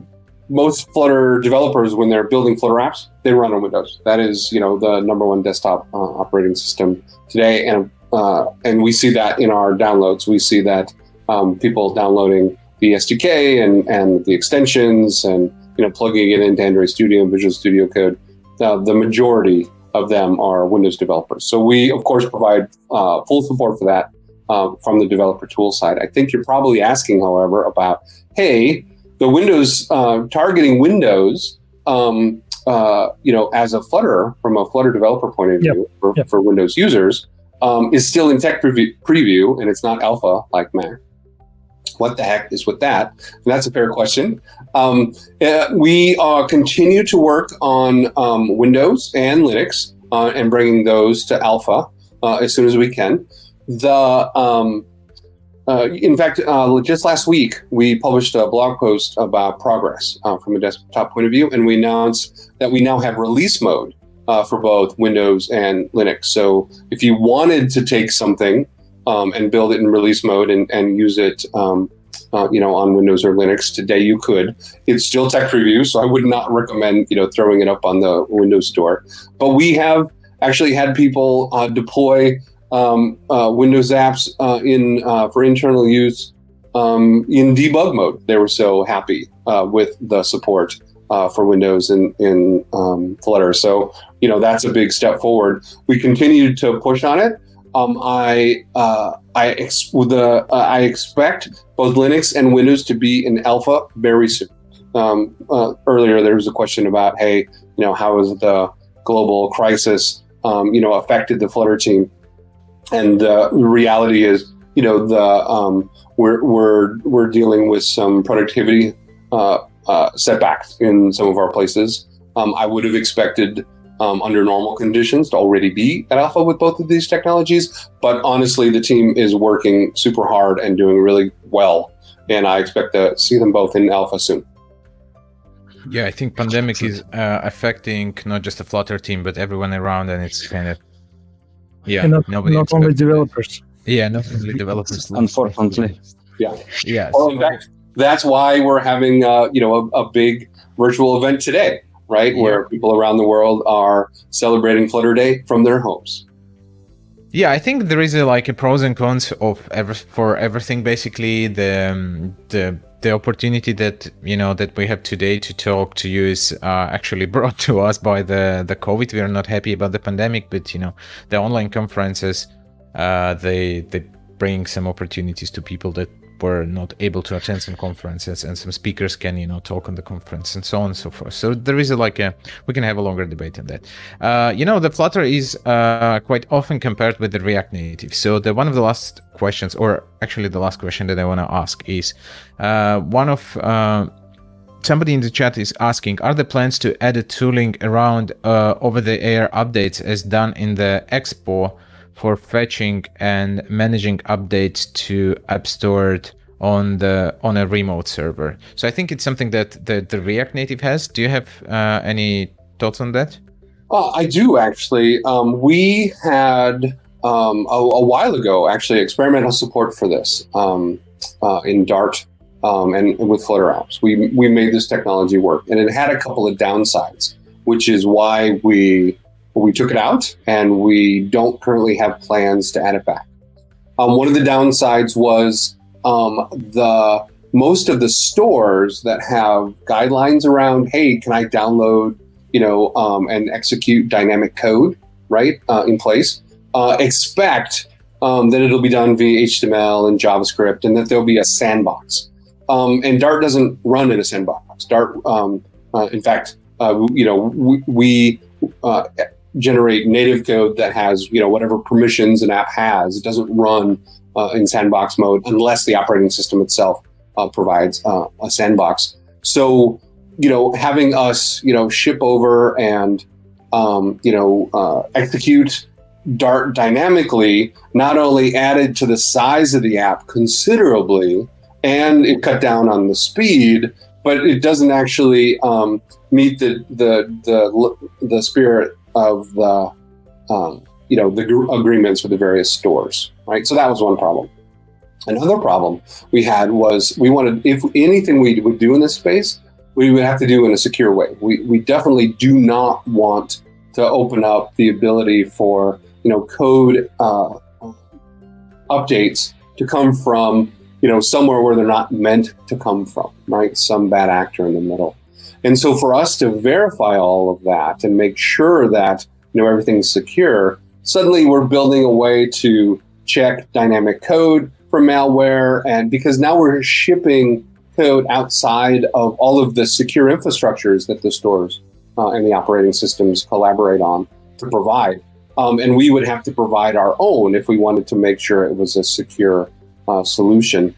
most Flutter developers, when they're building Flutter apps, they run on Windows. That is, you know, the number one desktop uh, operating system today, and uh, and we see that in our downloads. We see that um, people downloading the SDK and and the extensions and you know plugging it into Android Studio and Visual Studio Code. Uh, the majority of them are Windows developers. So we, of course, provide uh, full support for that uh, from the developer tool side. I think you're probably asking, however, about hey, the Windows uh, targeting Windows. Um, uh, you know, as a Flutter, from a Flutter developer point of view, Yep. for, Yep. for Windows users, um, is still in tech preview, preview, and it's not alpha like Mac. What the heck is with that? And that's a fair question. Um, uh, we uh, continue to work on um, Windows and Linux uh, and bringing those to alpha uh, as soon as we can. The um, uh, in fact, uh, just last week we published a blog post about progress from a desktop point of view, and we announced that we now have release mode for both Windows and Linux. So if you wanted to take something um, and build it in release mode and, and use it, um, uh, you know, on Windows or Linux today, you could. It's still tech preview, so I would not recommend you know throwing it up on the Windows Store. But we have actually had people uh, deploy um, uh, Windows apps uh, in uh, for internal use um, in debug mode. They were so happy uh, with the support for Windows in in um, Flutter. So you know that's a big step forward. We continue to push on it. Um, I uh, I ex- the uh, I expect both Linux and Windows to be in alpha very soon. Um, uh, earlier there was a question about hey you know how has the global crisis um, you know affected the Flutter team and the reality is, you know, the um, we're we're we're dealing with some productivity uh, uh, setbacks in some of our places. Um, I would have expected um, under normal conditions to already be at alpha with both of these technologies, but honestly, the team is working super hard and doing really well, and I expect to see them both in alpha soon. Yeah, I think pandemic is uh, affecting not just the Flutter team, but everyone around, and it's kind of yeah, and not, nobody not only developers. Yeah, not only developers. Unfortunately. Yeah. Yeah. Well, in so- fact, that's why we're having uh, you know a, a big virtual event today, right? Yeah. Where people around the world are celebrating Flutter Day from their homes. Yeah, I think there is a, like a pros and cons of every, for everything. Basically, the um, the the opportunity that you know that we have today to talk to you is uh, actually brought to us by the the COVID. We are not happy about the pandemic, but you know the online conferences uh, they they bring some opportunities to people that were not able to attend some conferences and some speakers can you know talk on the conference and so on and so forth. So there is a like a we can have a longer debate on that. Uh, you know the flutter is uh, quite often compared with the react native. So the one of the last questions or actually the last question that i want to ask is uh, one of uh, somebody in the chat is asking are there plans to add a tooling around uh, over the air updates as done in the expo for fetching and managing updates to app stored on the on a remote server so i think it's something that the, the react native has do you have uh, any thoughts on that Uh, I do actually. Um, we had um, a, a while ago actually experimental support for this um, uh, in Dart um, and with Flutter apps. We we made this technology work, and it had a couple of downsides, which is why we we took it out, and we don't currently have plans to add it back. Um, one of the downsides was um, the most of the stores that have guidelines around, hey, can I download you know, um, and execute dynamic code, right, uh, in place, uh, expect um, that it'll be done via HTML and JavaScript, and that there'll be a sandbox. Um, and Dart doesn't run in a sandbox. Dart, um, uh, in fact, uh, you know, we, we uh, generate native code that has, you know, whatever permissions an app has. It doesn't run uh, in sandbox mode unless the operating system itself uh, provides uh, a sandbox. So you know, having us, you know, ship over and, um, you know, uh, execute Dart dynamically not only added to the size of the app considerably, and it cut down on the speed, but it doesn't actually um, meet the, the the the spirit of the um, you know the gr- agreements with the various stores, right? So that was one problem. Another problem we had was we wanted if anything we would do in this space, we would have to do in a secure way. We we definitely do not want to open up the ability for you know code uh, updates to come from you know somewhere where they're not meant to come from, right? Some bad actor in the middle. And so for us to verify all of that and make sure that you know everything's secure, suddenly we're building a way to check dynamic code for malware and because now we're shipping code outside of all of the secure infrastructures that the stores uh, and the operating systems collaborate on to provide. Um, and we would have to provide our own if we wanted to make sure it was a secure uh, solution.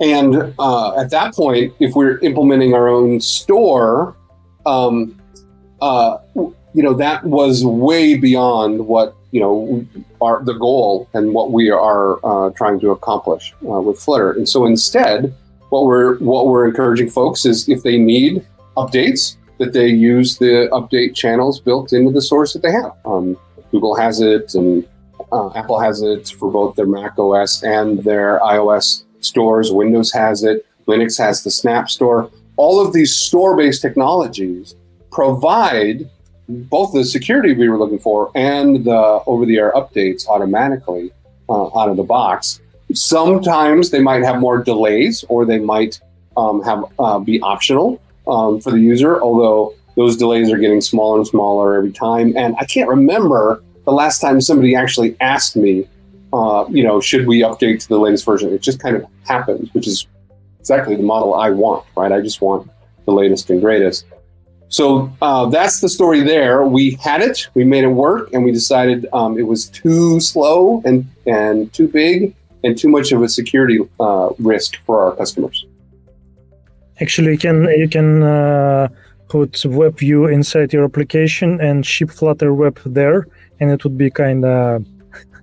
And uh, at that point, if we're implementing our own store, um, uh, you know that was way beyond what you know our the goal and what we are uh, trying to accomplish uh, with Flutter. And so instead, what we're what we're encouraging folks is if they need updates, that they use the update channels built into the source that they have. Um, Google has it, and uh, Apple has it for both their Mac OS and their iOS stores. Windows has it. Linux has the Snap Store. All of these store-based technologies provide both the security we were looking for and the over-the-air updates automatically uh, out of the box. Sometimes they might have more delays, or they might um, have uh, be optional um, for the user. Although those delays are getting smaller and smaller every time, and I can't remember the last time somebody actually asked me, uh, you know, should we update to the latest version? It just kind of happens, which is exactly the model I want, right? I just want the latest and greatest. So uh, that's the story there. We had it, we made it work, and we decided um, it was too slow and, and too big and too much of a security uh, risk for our customers. Actually, you can you can uh, put WebView inside your application and ship Flutter Web there, and it would be kind of.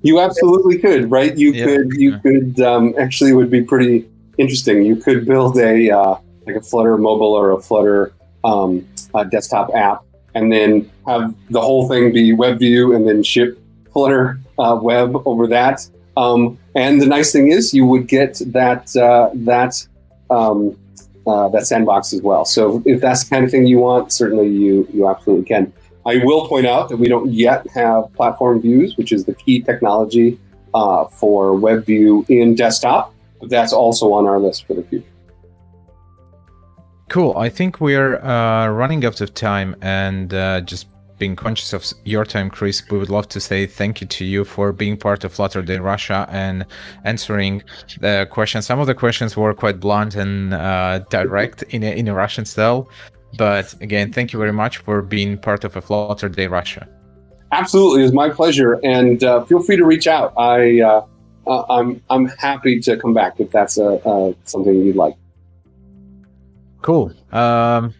You absolutely could, right? You yeah. could you could um, actually would be pretty interesting. You could build a uh, like a Flutter mobile or a Flutter um, a desktop app, and then have the whole thing be WebView, and then ship Flutter uh, web over that. Um, and the nice thing is, you would get that uh, that um, uh, that sandbox as well. So if that's the kind of thing you want, certainly you you absolutely can. I will point out that we don't yet have platform views, which is the key technology uh, for WebView in desktop, but that's also on our list for the future. Cool. I think we're uh, running out of time, and uh, just being conscious of your time, Chris, we would love to say thank you to you for being part of Flutter Day Russia and answering the questions. Some of the questions were quite blunt and uh, direct in a, in a Russian style. But again, thank you very much for being part of a Flutter Day Russia. Absolutely, it's my pleasure, and uh, feel free to reach out. I uh, uh I'm I'm happy to come back if that's a, uh, something you'd like. Cool. Um,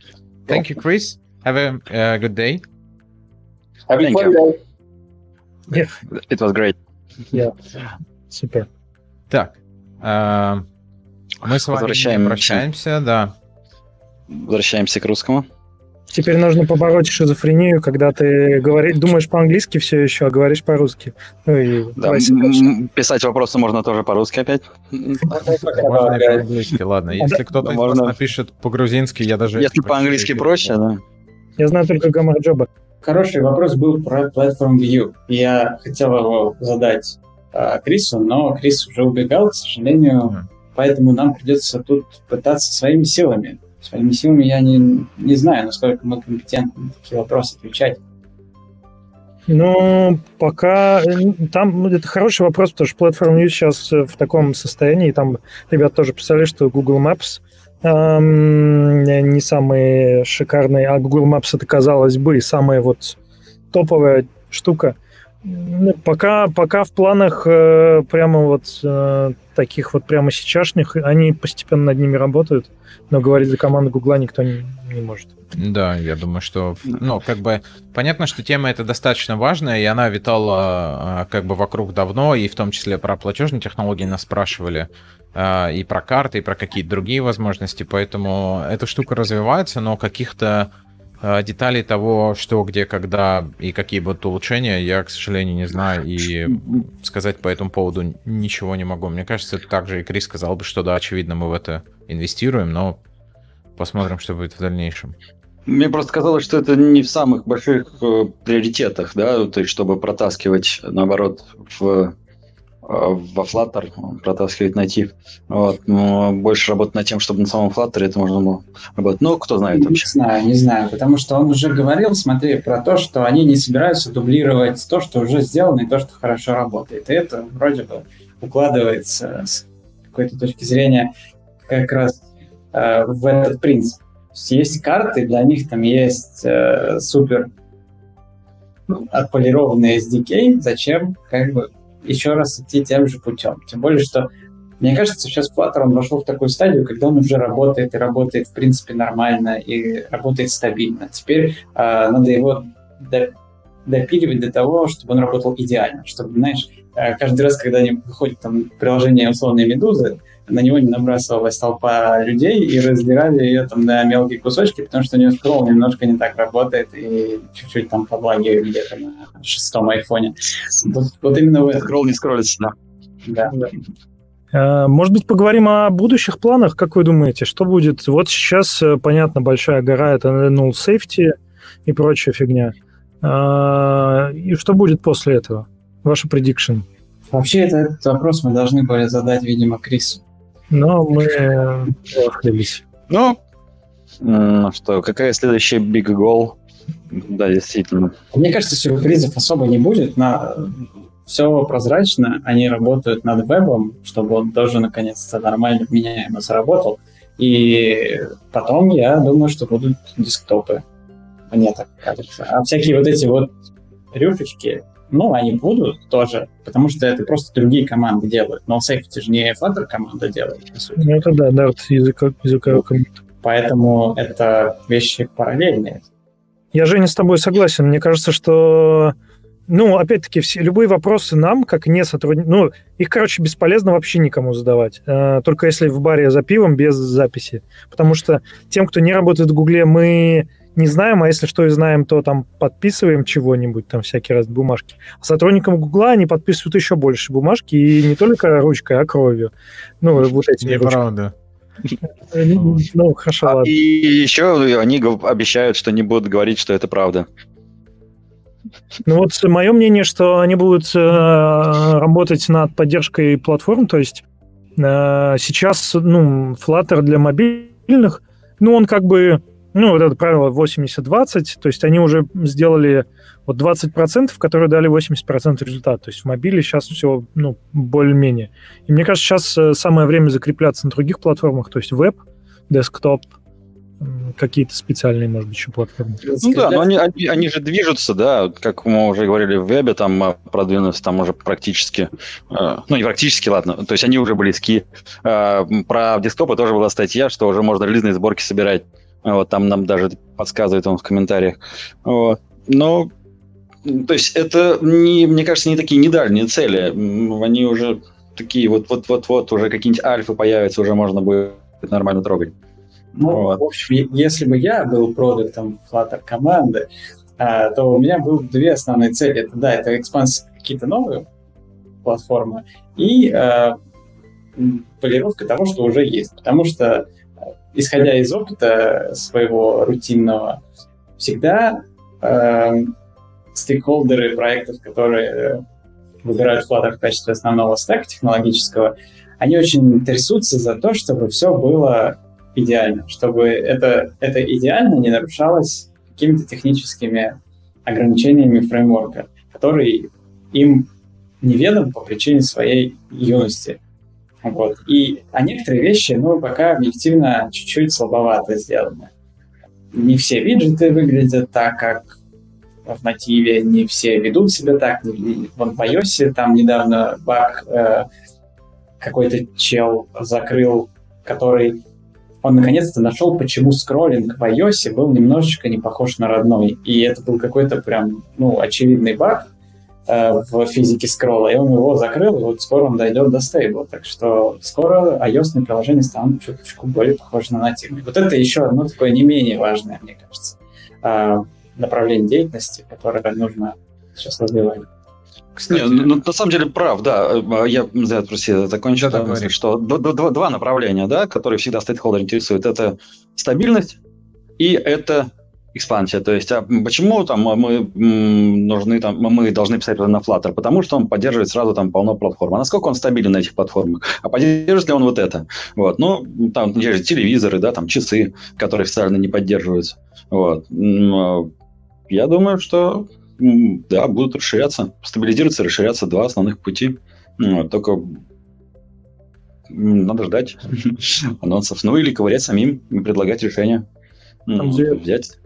thank you, Chris. Have a uh, good day. Have a fun day. Yeah. It was great. Yeah. Супер. Так. Э, мы с вами Возвращаем... прощаемся, да. Возвращаемся к русскому. Теперь нужно побороть шизофрению, когда ты говоришь, думаешь по-английски все еще, а говоришь по-русски. Ну и да, писать вопросы можно тоже по-русски опять. Можно по-английски, ладно. Если кто-то можно... напишет по-грузински, я даже... Если по-английски проще, да. Я знаю только Гамарджоба. Хороший вопрос был про Platform View. Я хотел его задать э, Крису, но Крис уже убегал, к сожалению, поэтому нам придется тут пытаться своими силами. Своими силами я не, не знаю, насколько мы компетентны на такие вопросы отвечать. Ну, пока там ну, это хороший вопрос, потому что Platform View сейчас в таком состоянии, там ребят тоже писали, что Google Maps не самые шикарные, а Google Maps это, казалось бы, самая вот топовая штука. Ну, пока, пока в планах э, прямо вот э, таких вот прямо сейчасшних, они постепенно над ними работают, но говорить за команду Гугла никто не, не может. Да, я думаю, что, ну, как бы, понятно, что тема эта достаточно важная, и она витала а, как бы вокруг давно, и в том числе про платежные технологии нас спрашивали, а, и про карты, и про какие-то другие возможности, поэтому эта штука развивается, но каких-то деталей того, что, где, когда и какие будут улучшения, я, к сожалению, не знаю, и сказать по этому поводу ничего не могу. Мне кажется, также и Крис сказал бы, что да, очевидно, мы в это инвестируем, но посмотрим, что будет в дальнейшем. Мне просто казалось, что это не в самых больших э, приоритетах, да, то есть чтобы протаскивать, наоборот, в э, во Flutter, протаскивать натив. Вот. Но больше работать над тем, чтобы на самом Flutter это можно было работать. Ну, кто знает Не вообще. знаю, не знаю, потому что он уже говорил, смотри, про то, что они не собираются дублировать то, что уже сделано, и то, что хорошо работает. И это вроде бы укладывается с какой-то точки зрения как раз э, в этот принцип. Есть карты, для них там есть э, супер ну, отполированный SDK, зачем как бы еще раз идти тем же путем. Тем более, что мне кажется, сейчас Flutter он вошел в такую стадию, когда он уже работает и работает в принципе нормально и работает стабильно. Теперь э, надо его до- допиливать до того, чтобы он работал идеально, чтобы, знаешь, э, каждый раз, когда они выходит там приложение условной медузы, на него не набрасывалась толпа людей и раздирали ее там на мелкие кусочки, потому что у нее скролл немножко не так работает и чуть-чуть там подлагивает где-то на шестом айфоне. Вот, вот именно в этом. Скролл не скроллится, да. Да. Э, Может быть, поговорим о будущих планах, как вы думаете, что будет? Вот сейчас, э, понятно, большая гора — это null safety и прочая фигня. А, И что будет после этого? Ваша prediction? Вообще, это, этот вопрос мы должны были задать, видимо, Крису. Но мы э, охлебись. Ну, что, какая следующая big goal? Да, действительно. Мне кажется, сюрпризов особо не будет. На... Все прозрачно, они работают над вебом, чтобы он тоже наконец-то нормально вменяемо заработал. И потом, я думаю, что будут десктопы. Мне так кажется. А всякие вот эти вот рюшечки, ну, они будут тоже, потому что это просто другие команды делают. Но Safety же не Flutter команда делает, по сути. Ну, это да, да, вот языка, языковой коммут. Поэтому это вещи параллельные. Я, Женя, с тобой согласен. Мне кажется, что, ну, опять-таки, все, любые вопросы нам, как не сотрудникам, ну, их, короче, бесполезно вообще никому задавать. Э, Только если в баре за пивом без записи. Потому что тем, кто не работает в Гугле, мы не знаем, а если что и знаем, то там подписываем чего-нибудь, там всякие раз бумажки. А сотрудникам Гугла они подписывают еще больше бумажки, и не только ручкой, а кровью. Ну, вот этими. Неправда. Ну, Ну, хорошо, А, ладно. И еще они обещают, что не будут говорить, что это правда. Ну вот мое мнение, что они будут э, работать над поддержкой платформ, то есть э, сейчас, ну, Flutter для мобильных, ну, он как бы, ну, вот это правило 80-20, то есть они уже сделали вот 20%, которые дали 80% результата, то есть в мобиле сейчас все, ну, более-менее. И мне кажется, сейчас э, самое время закрепляться на других платформах, то есть веб, десктоп, какие-то специальные, может быть, еще платформы. Ну да, но они, они, они же движутся, да, как мы уже говорили в вебе, там а, продвинулись там уже практически, э, ну не практически, ладно, то есть они уже близки. Э, про десктопы тоже была статья, что уже можно релизные сборки собирать. Вот там нам даже подсказывает он в комментариях. Вот. Но, то есть это, не, мне кажется, не такие недальние цели. Они уже такие вот-вот-вот-вот, уже какие-нибудь альфы появятся, уже можно будет нормально трогать. Ну, Вот. в общем, если бы я был продуктом Flutter команды, а, то у меня было две основные цели. Это, да, это экспансия какие-то новые платформы и м, полировка того, что уже есть. Потому что, исходя из опыта своего рутинного, всегда а, стейкхолдеры проектов, которые выбирают Flutter в качестве основного стека технологического, они очень трясутся за то, чтобы все было идеально, чтобы это, это идеально не нарушалось какими-то техническими ограничениями фреймворка, который им неведом по причине своей юности. Вот. И, а некоторые вещи, ну, пока объективно чуть-чуть слабовато сделаны. Не все виджеты выглядят так, как в нативе, не все ведут себя так. Вон в iOS там недавно баг э, какой-то чел закрыл, который он наконец-то нашел, почему скроллинг в iOS был немножечко не похож на родной. И это был какой-то прям, ну, очевидный баг в физике скролла, и он его закрыл, и вот скоро он дойдет до стейбла. Так что скоро iOS приложения станут чуточку более похожи на нативные. Вот это еще одно такое не менее важное, мне кажется, э, направление деятельности, которое нужно сейчас развивать. Кстати, Не, ну, на самом деле прав, да. Э, я, я прости, закончу, да, мысль, что два, два направления, да, которые всегда стейкхолдер интересуют. Это стабильность и это экспансия. То есть, а почему там мы нужны там мы должны писать на Flutter? Потому что он поддерживает сразу там полно платформ. А насколько он стабилен на этих платформах? А поддерживает ли он вот это? Вот. Ну, там есть телевизоры, да, там часы, которые официально не поддерживаются. Вот. А, я думаю, что да, будут расширяться, стабилизироваться, расширяться два основных пути. Ну, только надо ждать анонсов. Ну или ковырять самим и предлагать решения. Там ну, взять.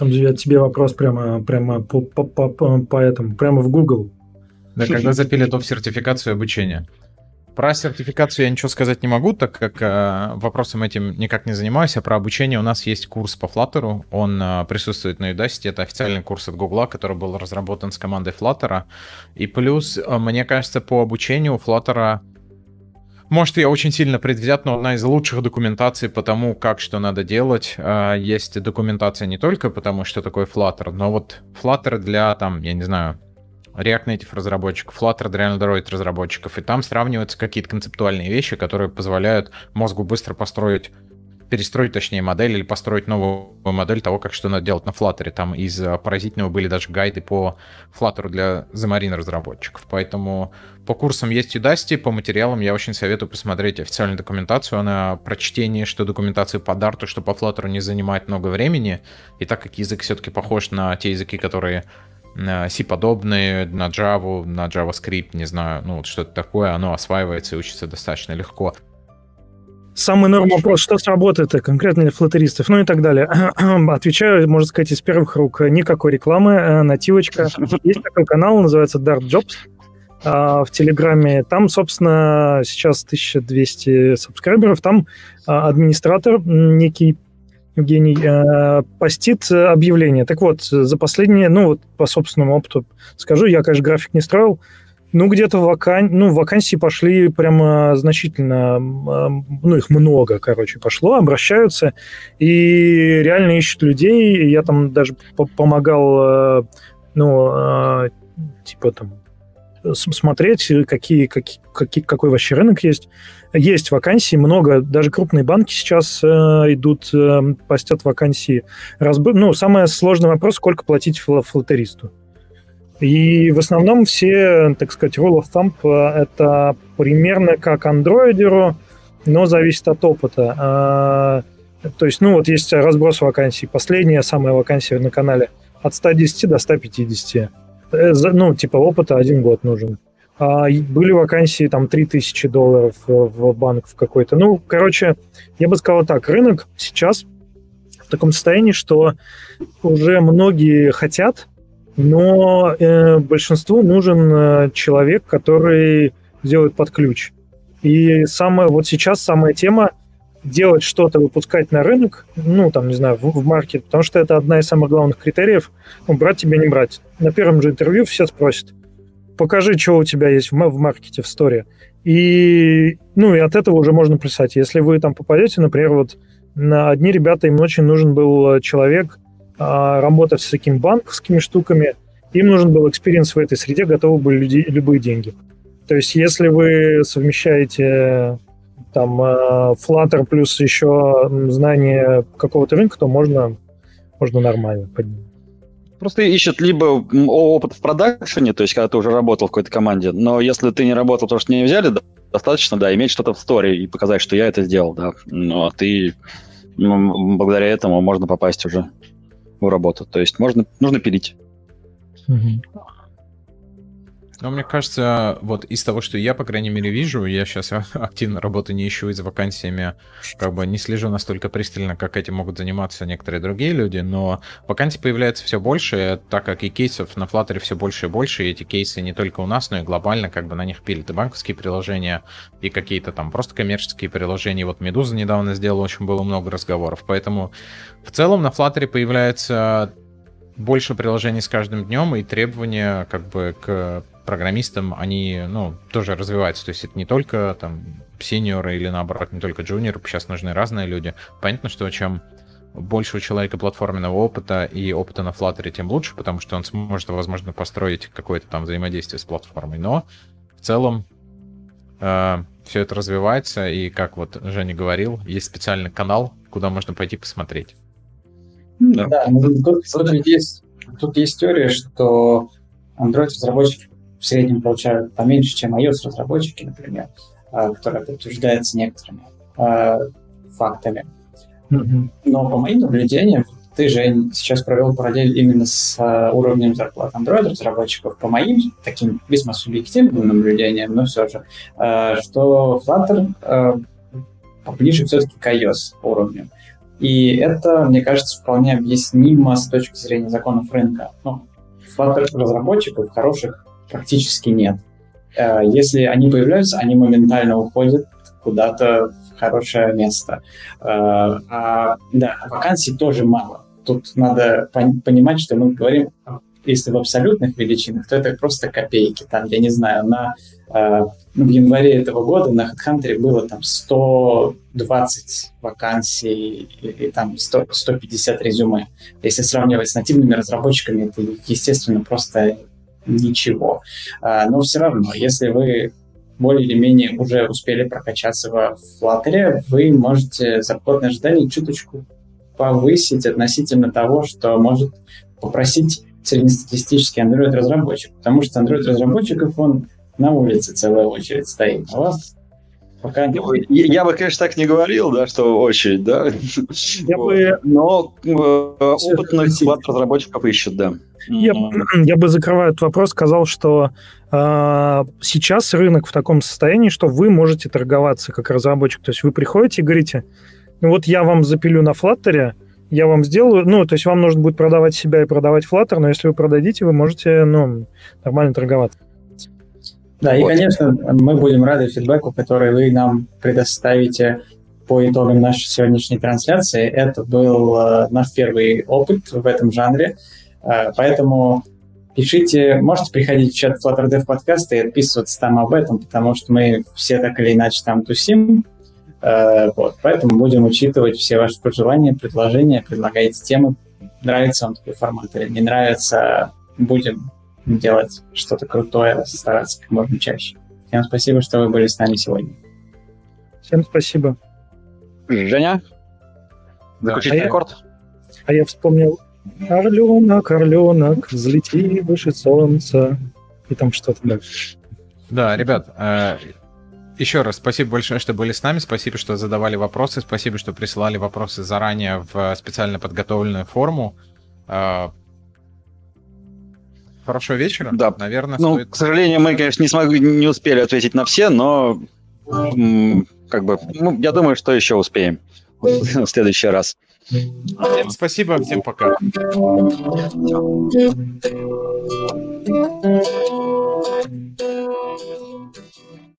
Там же тебе вопрос прямо, прямо по, по, по, по этому, прямо в Google. Да, когда запилят топ-сертификацию обучения. Про сертификацию я ничего сказать не могу, так как э, вопросом этим никак не занимаюсь, а про обучение у нас есть курс по Flutter, он э, присутствует на Udacity, это официальный курс от Google, который был разработан с командой Flutter, и плюс, э, мне кажется, по обучению Flutter может, я очень сильно предвзят, но одна из лучших документаций по тому, как что надо делать. Э, есть документация не только потому, что такое Flutter, но вот Flutter для, там, я не знаю, React Native разработчиков, Flutter для Android разработчиков, и там сравниваются какие-то концептуальные вещи, которые позволяют мозгу быстро построить перестроить, точнее, модель или построить новую модель того, как что надо делать на Flutter. Там из поразительного были даже гайды по Flutter для Xamarin разработчиков. Поэтому по курсам есть Udacity, по материалам я очень советую посмотреть официальную документацию. Она про чтение, что документацию по Dart, что по Flutter не занимает много времени. И так как язык все-таки похож на те языки, которые C-подобные, на Java, на JavaScript, не знаю, ну вот что-то такое, оно осваивается и учится достаточно легко. Самый норм вопрос, что сработает конкретно для флотеристов, ну и так далее. Отвечаю, можно сказать, из первых рук. Никакой рекламы, э, нативочка. Есть такой канал, называется Dart Jobs а, в Телеграме. Там, собственно, сейчас 1200 сабскрайберов. Там а, администратор некий Евгений, э, постит объявление. Так вот, за последние, ну вот по собственному опыту скажу, я, конечно, график не строил, ну, где-то вакан... ну, вакансии пошли прямо значительно, ну, их много, короче, пошло, обращаются, и реально ищут людей. Я там даже помогал, э, ну, э, типа там, смотреть, какие, какие, какой вообще рынок есть. Есть вакансии много, даже крупные банки сейчас э, идут, постят вакансии. Разб... Ну, самый сложный вопрос, сколько платить флотеристу. И в основном все, так сказать, rule of thumb э, это примерно как андроидеру, но зависит от опыта. А, то есть, ну вот есть разброс вакансий. Последняя самая вакансия на канале от 110 до 150. Э, ну, типа опыта один год нужен. А были вакансии там 3000 долларов в банк в какой-то. Ну, короче, я бы сказал так, рынок сейчас в таком состоянии, что уже многие хотят, но э, большинству нужен э, человек, который сделает под ключ. И самое, вот сейчас самая тема делать что-то, выпускать на рынок, ну, там, не знаю, в, в маркет, потому что это одна из самых главных критериев, ну, брать тебе, не брать. На первом же интервью все спросят, покажи, что у тебя есть в, в маркете, в сторе. И, ну, и от этого уже можно писать. Если вы там попадете, например, вот на одни ребята, им очень нужен был э, человек, а, работать с такими банковскими штуками, им нужен был experience в этой среде, готовы были люди, любые деньги. То есть если вы совмещаете там э, Flutter плюс еще знание какого-то рынка, то можно, можно нормально поднять. Просто ищут либо опыт в продакшене, то есть когда ты уже работал в какой-то команде, но если ты не работал, то что не взяли, достаточно, да, иметь что-то в сторе и показать, что я это сделал, да. Ну, а ты благодаря этому можно попасть уже в работу. То есть можно, нужно пилить. Угу. Но мне кажется, вот из того, что я, по крайней мере, вижу, я сейчас активно работу не ищу и за вакансиями как бы не слежу настолько пристально, как этим могут заниматься некоторые другие люди, но вакансий появляется все больше, так как и кейсов на Flutter все больше и больше, и эти кейсы не только у нас, но и глобально как бы на них пилят и банковские приложения, и какие-то там просто коммерческие приложения. Вот Медуза недавно сделала, очень было много разговоров, поэтому в целом на Flutter появляется больше приложений с каждым днем, и требования как бы к программистам, они, ну, тоже развиваются. То есть это не только там сеньоры или наоборот, не только джуниоры, сейчас нужны разные люди. Понятно, что чем больше у человека платформенного опыта и опыта на Flutter, тем лучше, потому что он сможет, возможно, построить какое-то там взаимодействие с платформой. Но в целом э, все это развивается, и как вот Женя говорил, есть специальный канал, куда можно пойти посмотреть. Да, да ну, тут, тут, есть, тут есть теория, что Android-разработчики в среднем получают поменьше, чем iOS-разработчики, например, а, которая подтверждается некоторыми а, фактами. Но по моим наблюдениям, ты же сейчас провел параллель именно с а, уровнем зарплат Android-разработчиков. По моим таким весьма субъективным наблюдениям, но все же, что Flutter поближе все-таки к iOS уровню. И это, мне кажется, вполне объяснимо с точки зрения законов рынка. Ну, Flutter разработчиков хороших практически нет. Э, если они появляются, они моментально уходят куда-то в хорошее место. Э, а, да, вакансий тоже мало. Тут надо понимать, что мы говорим, если в абсолютных величинах, то это просто копейки. Там, я не знаю, на, э, в январе этого года на HeadHunter было там 120 вакансий и, и там 100, 150 резюме. Если сравнивать с нативными разработчиками, это, естественно, просто ничего. А, но все равно, если вы более или менее уже успели прокачаться в Flutter, вы можете зарплатные ожидания чуточку повысить относительно того, что может попросить среднестатистический Android-разработчик. Потому что Android-разработчиков, он на улице целая очередь стоит. А у вас Пока не... я, я бы, конечно, так не говорил, да, что очередь, да. Я вот. бы... Но э, опытных разработчиков ищут, да. Я, я бы, закрывая этот вопрос, сказал, что э, сейчас рынок в таком состоянии, что вы можете торговаться как разработчик. То есть вы приходите и говорите, ну вот я вам запилю на Flutter, я вам сделаю, ну, то есть вам нужно будет продавать себя и продавать Flutter, но если вы продадите, вы можете, ну, нормально торговаться. Да, вот. и, конечно, мы будем рады фидбэку, который вы нам предоставите по итогам нашей сегодняшней трансляции. Это был э, наш первый опыт в этом жанре. Э, поэтому пишите, можете приходить в чат Flutter Dev подкаста и отписываться там об этом, потому что мы все так или иначе там тусим. Э, вот, поэтому будем учитывать все ваши пожелания, предложения, предлагайте темы. Нравится вам такой формат или не нравится, будем делать что-то крутое, стараться как можно чаще. Всем спасибо, что вы были с нами сегодня. Всем спасибо. Женя? Заключительный да. аккорд? А я вспомнил Орленок, орленок, взлети выше солнца. И там что-то дальше. Да, ребят, э, еще раз спасибо большое, что были с нами. Спасибо, что задавали вопросы. Спасибо, что присылали вопросы заранее в специально подготовленную форму. Э, хорошего вечера. Да. Наверное, ну, стоит... К сожалению, мы, конечно, не, смогли, не успели ответить на все, но как бы, ну, я думаю, что еще успеем в следующий раз. Всем спасибо, всем пока.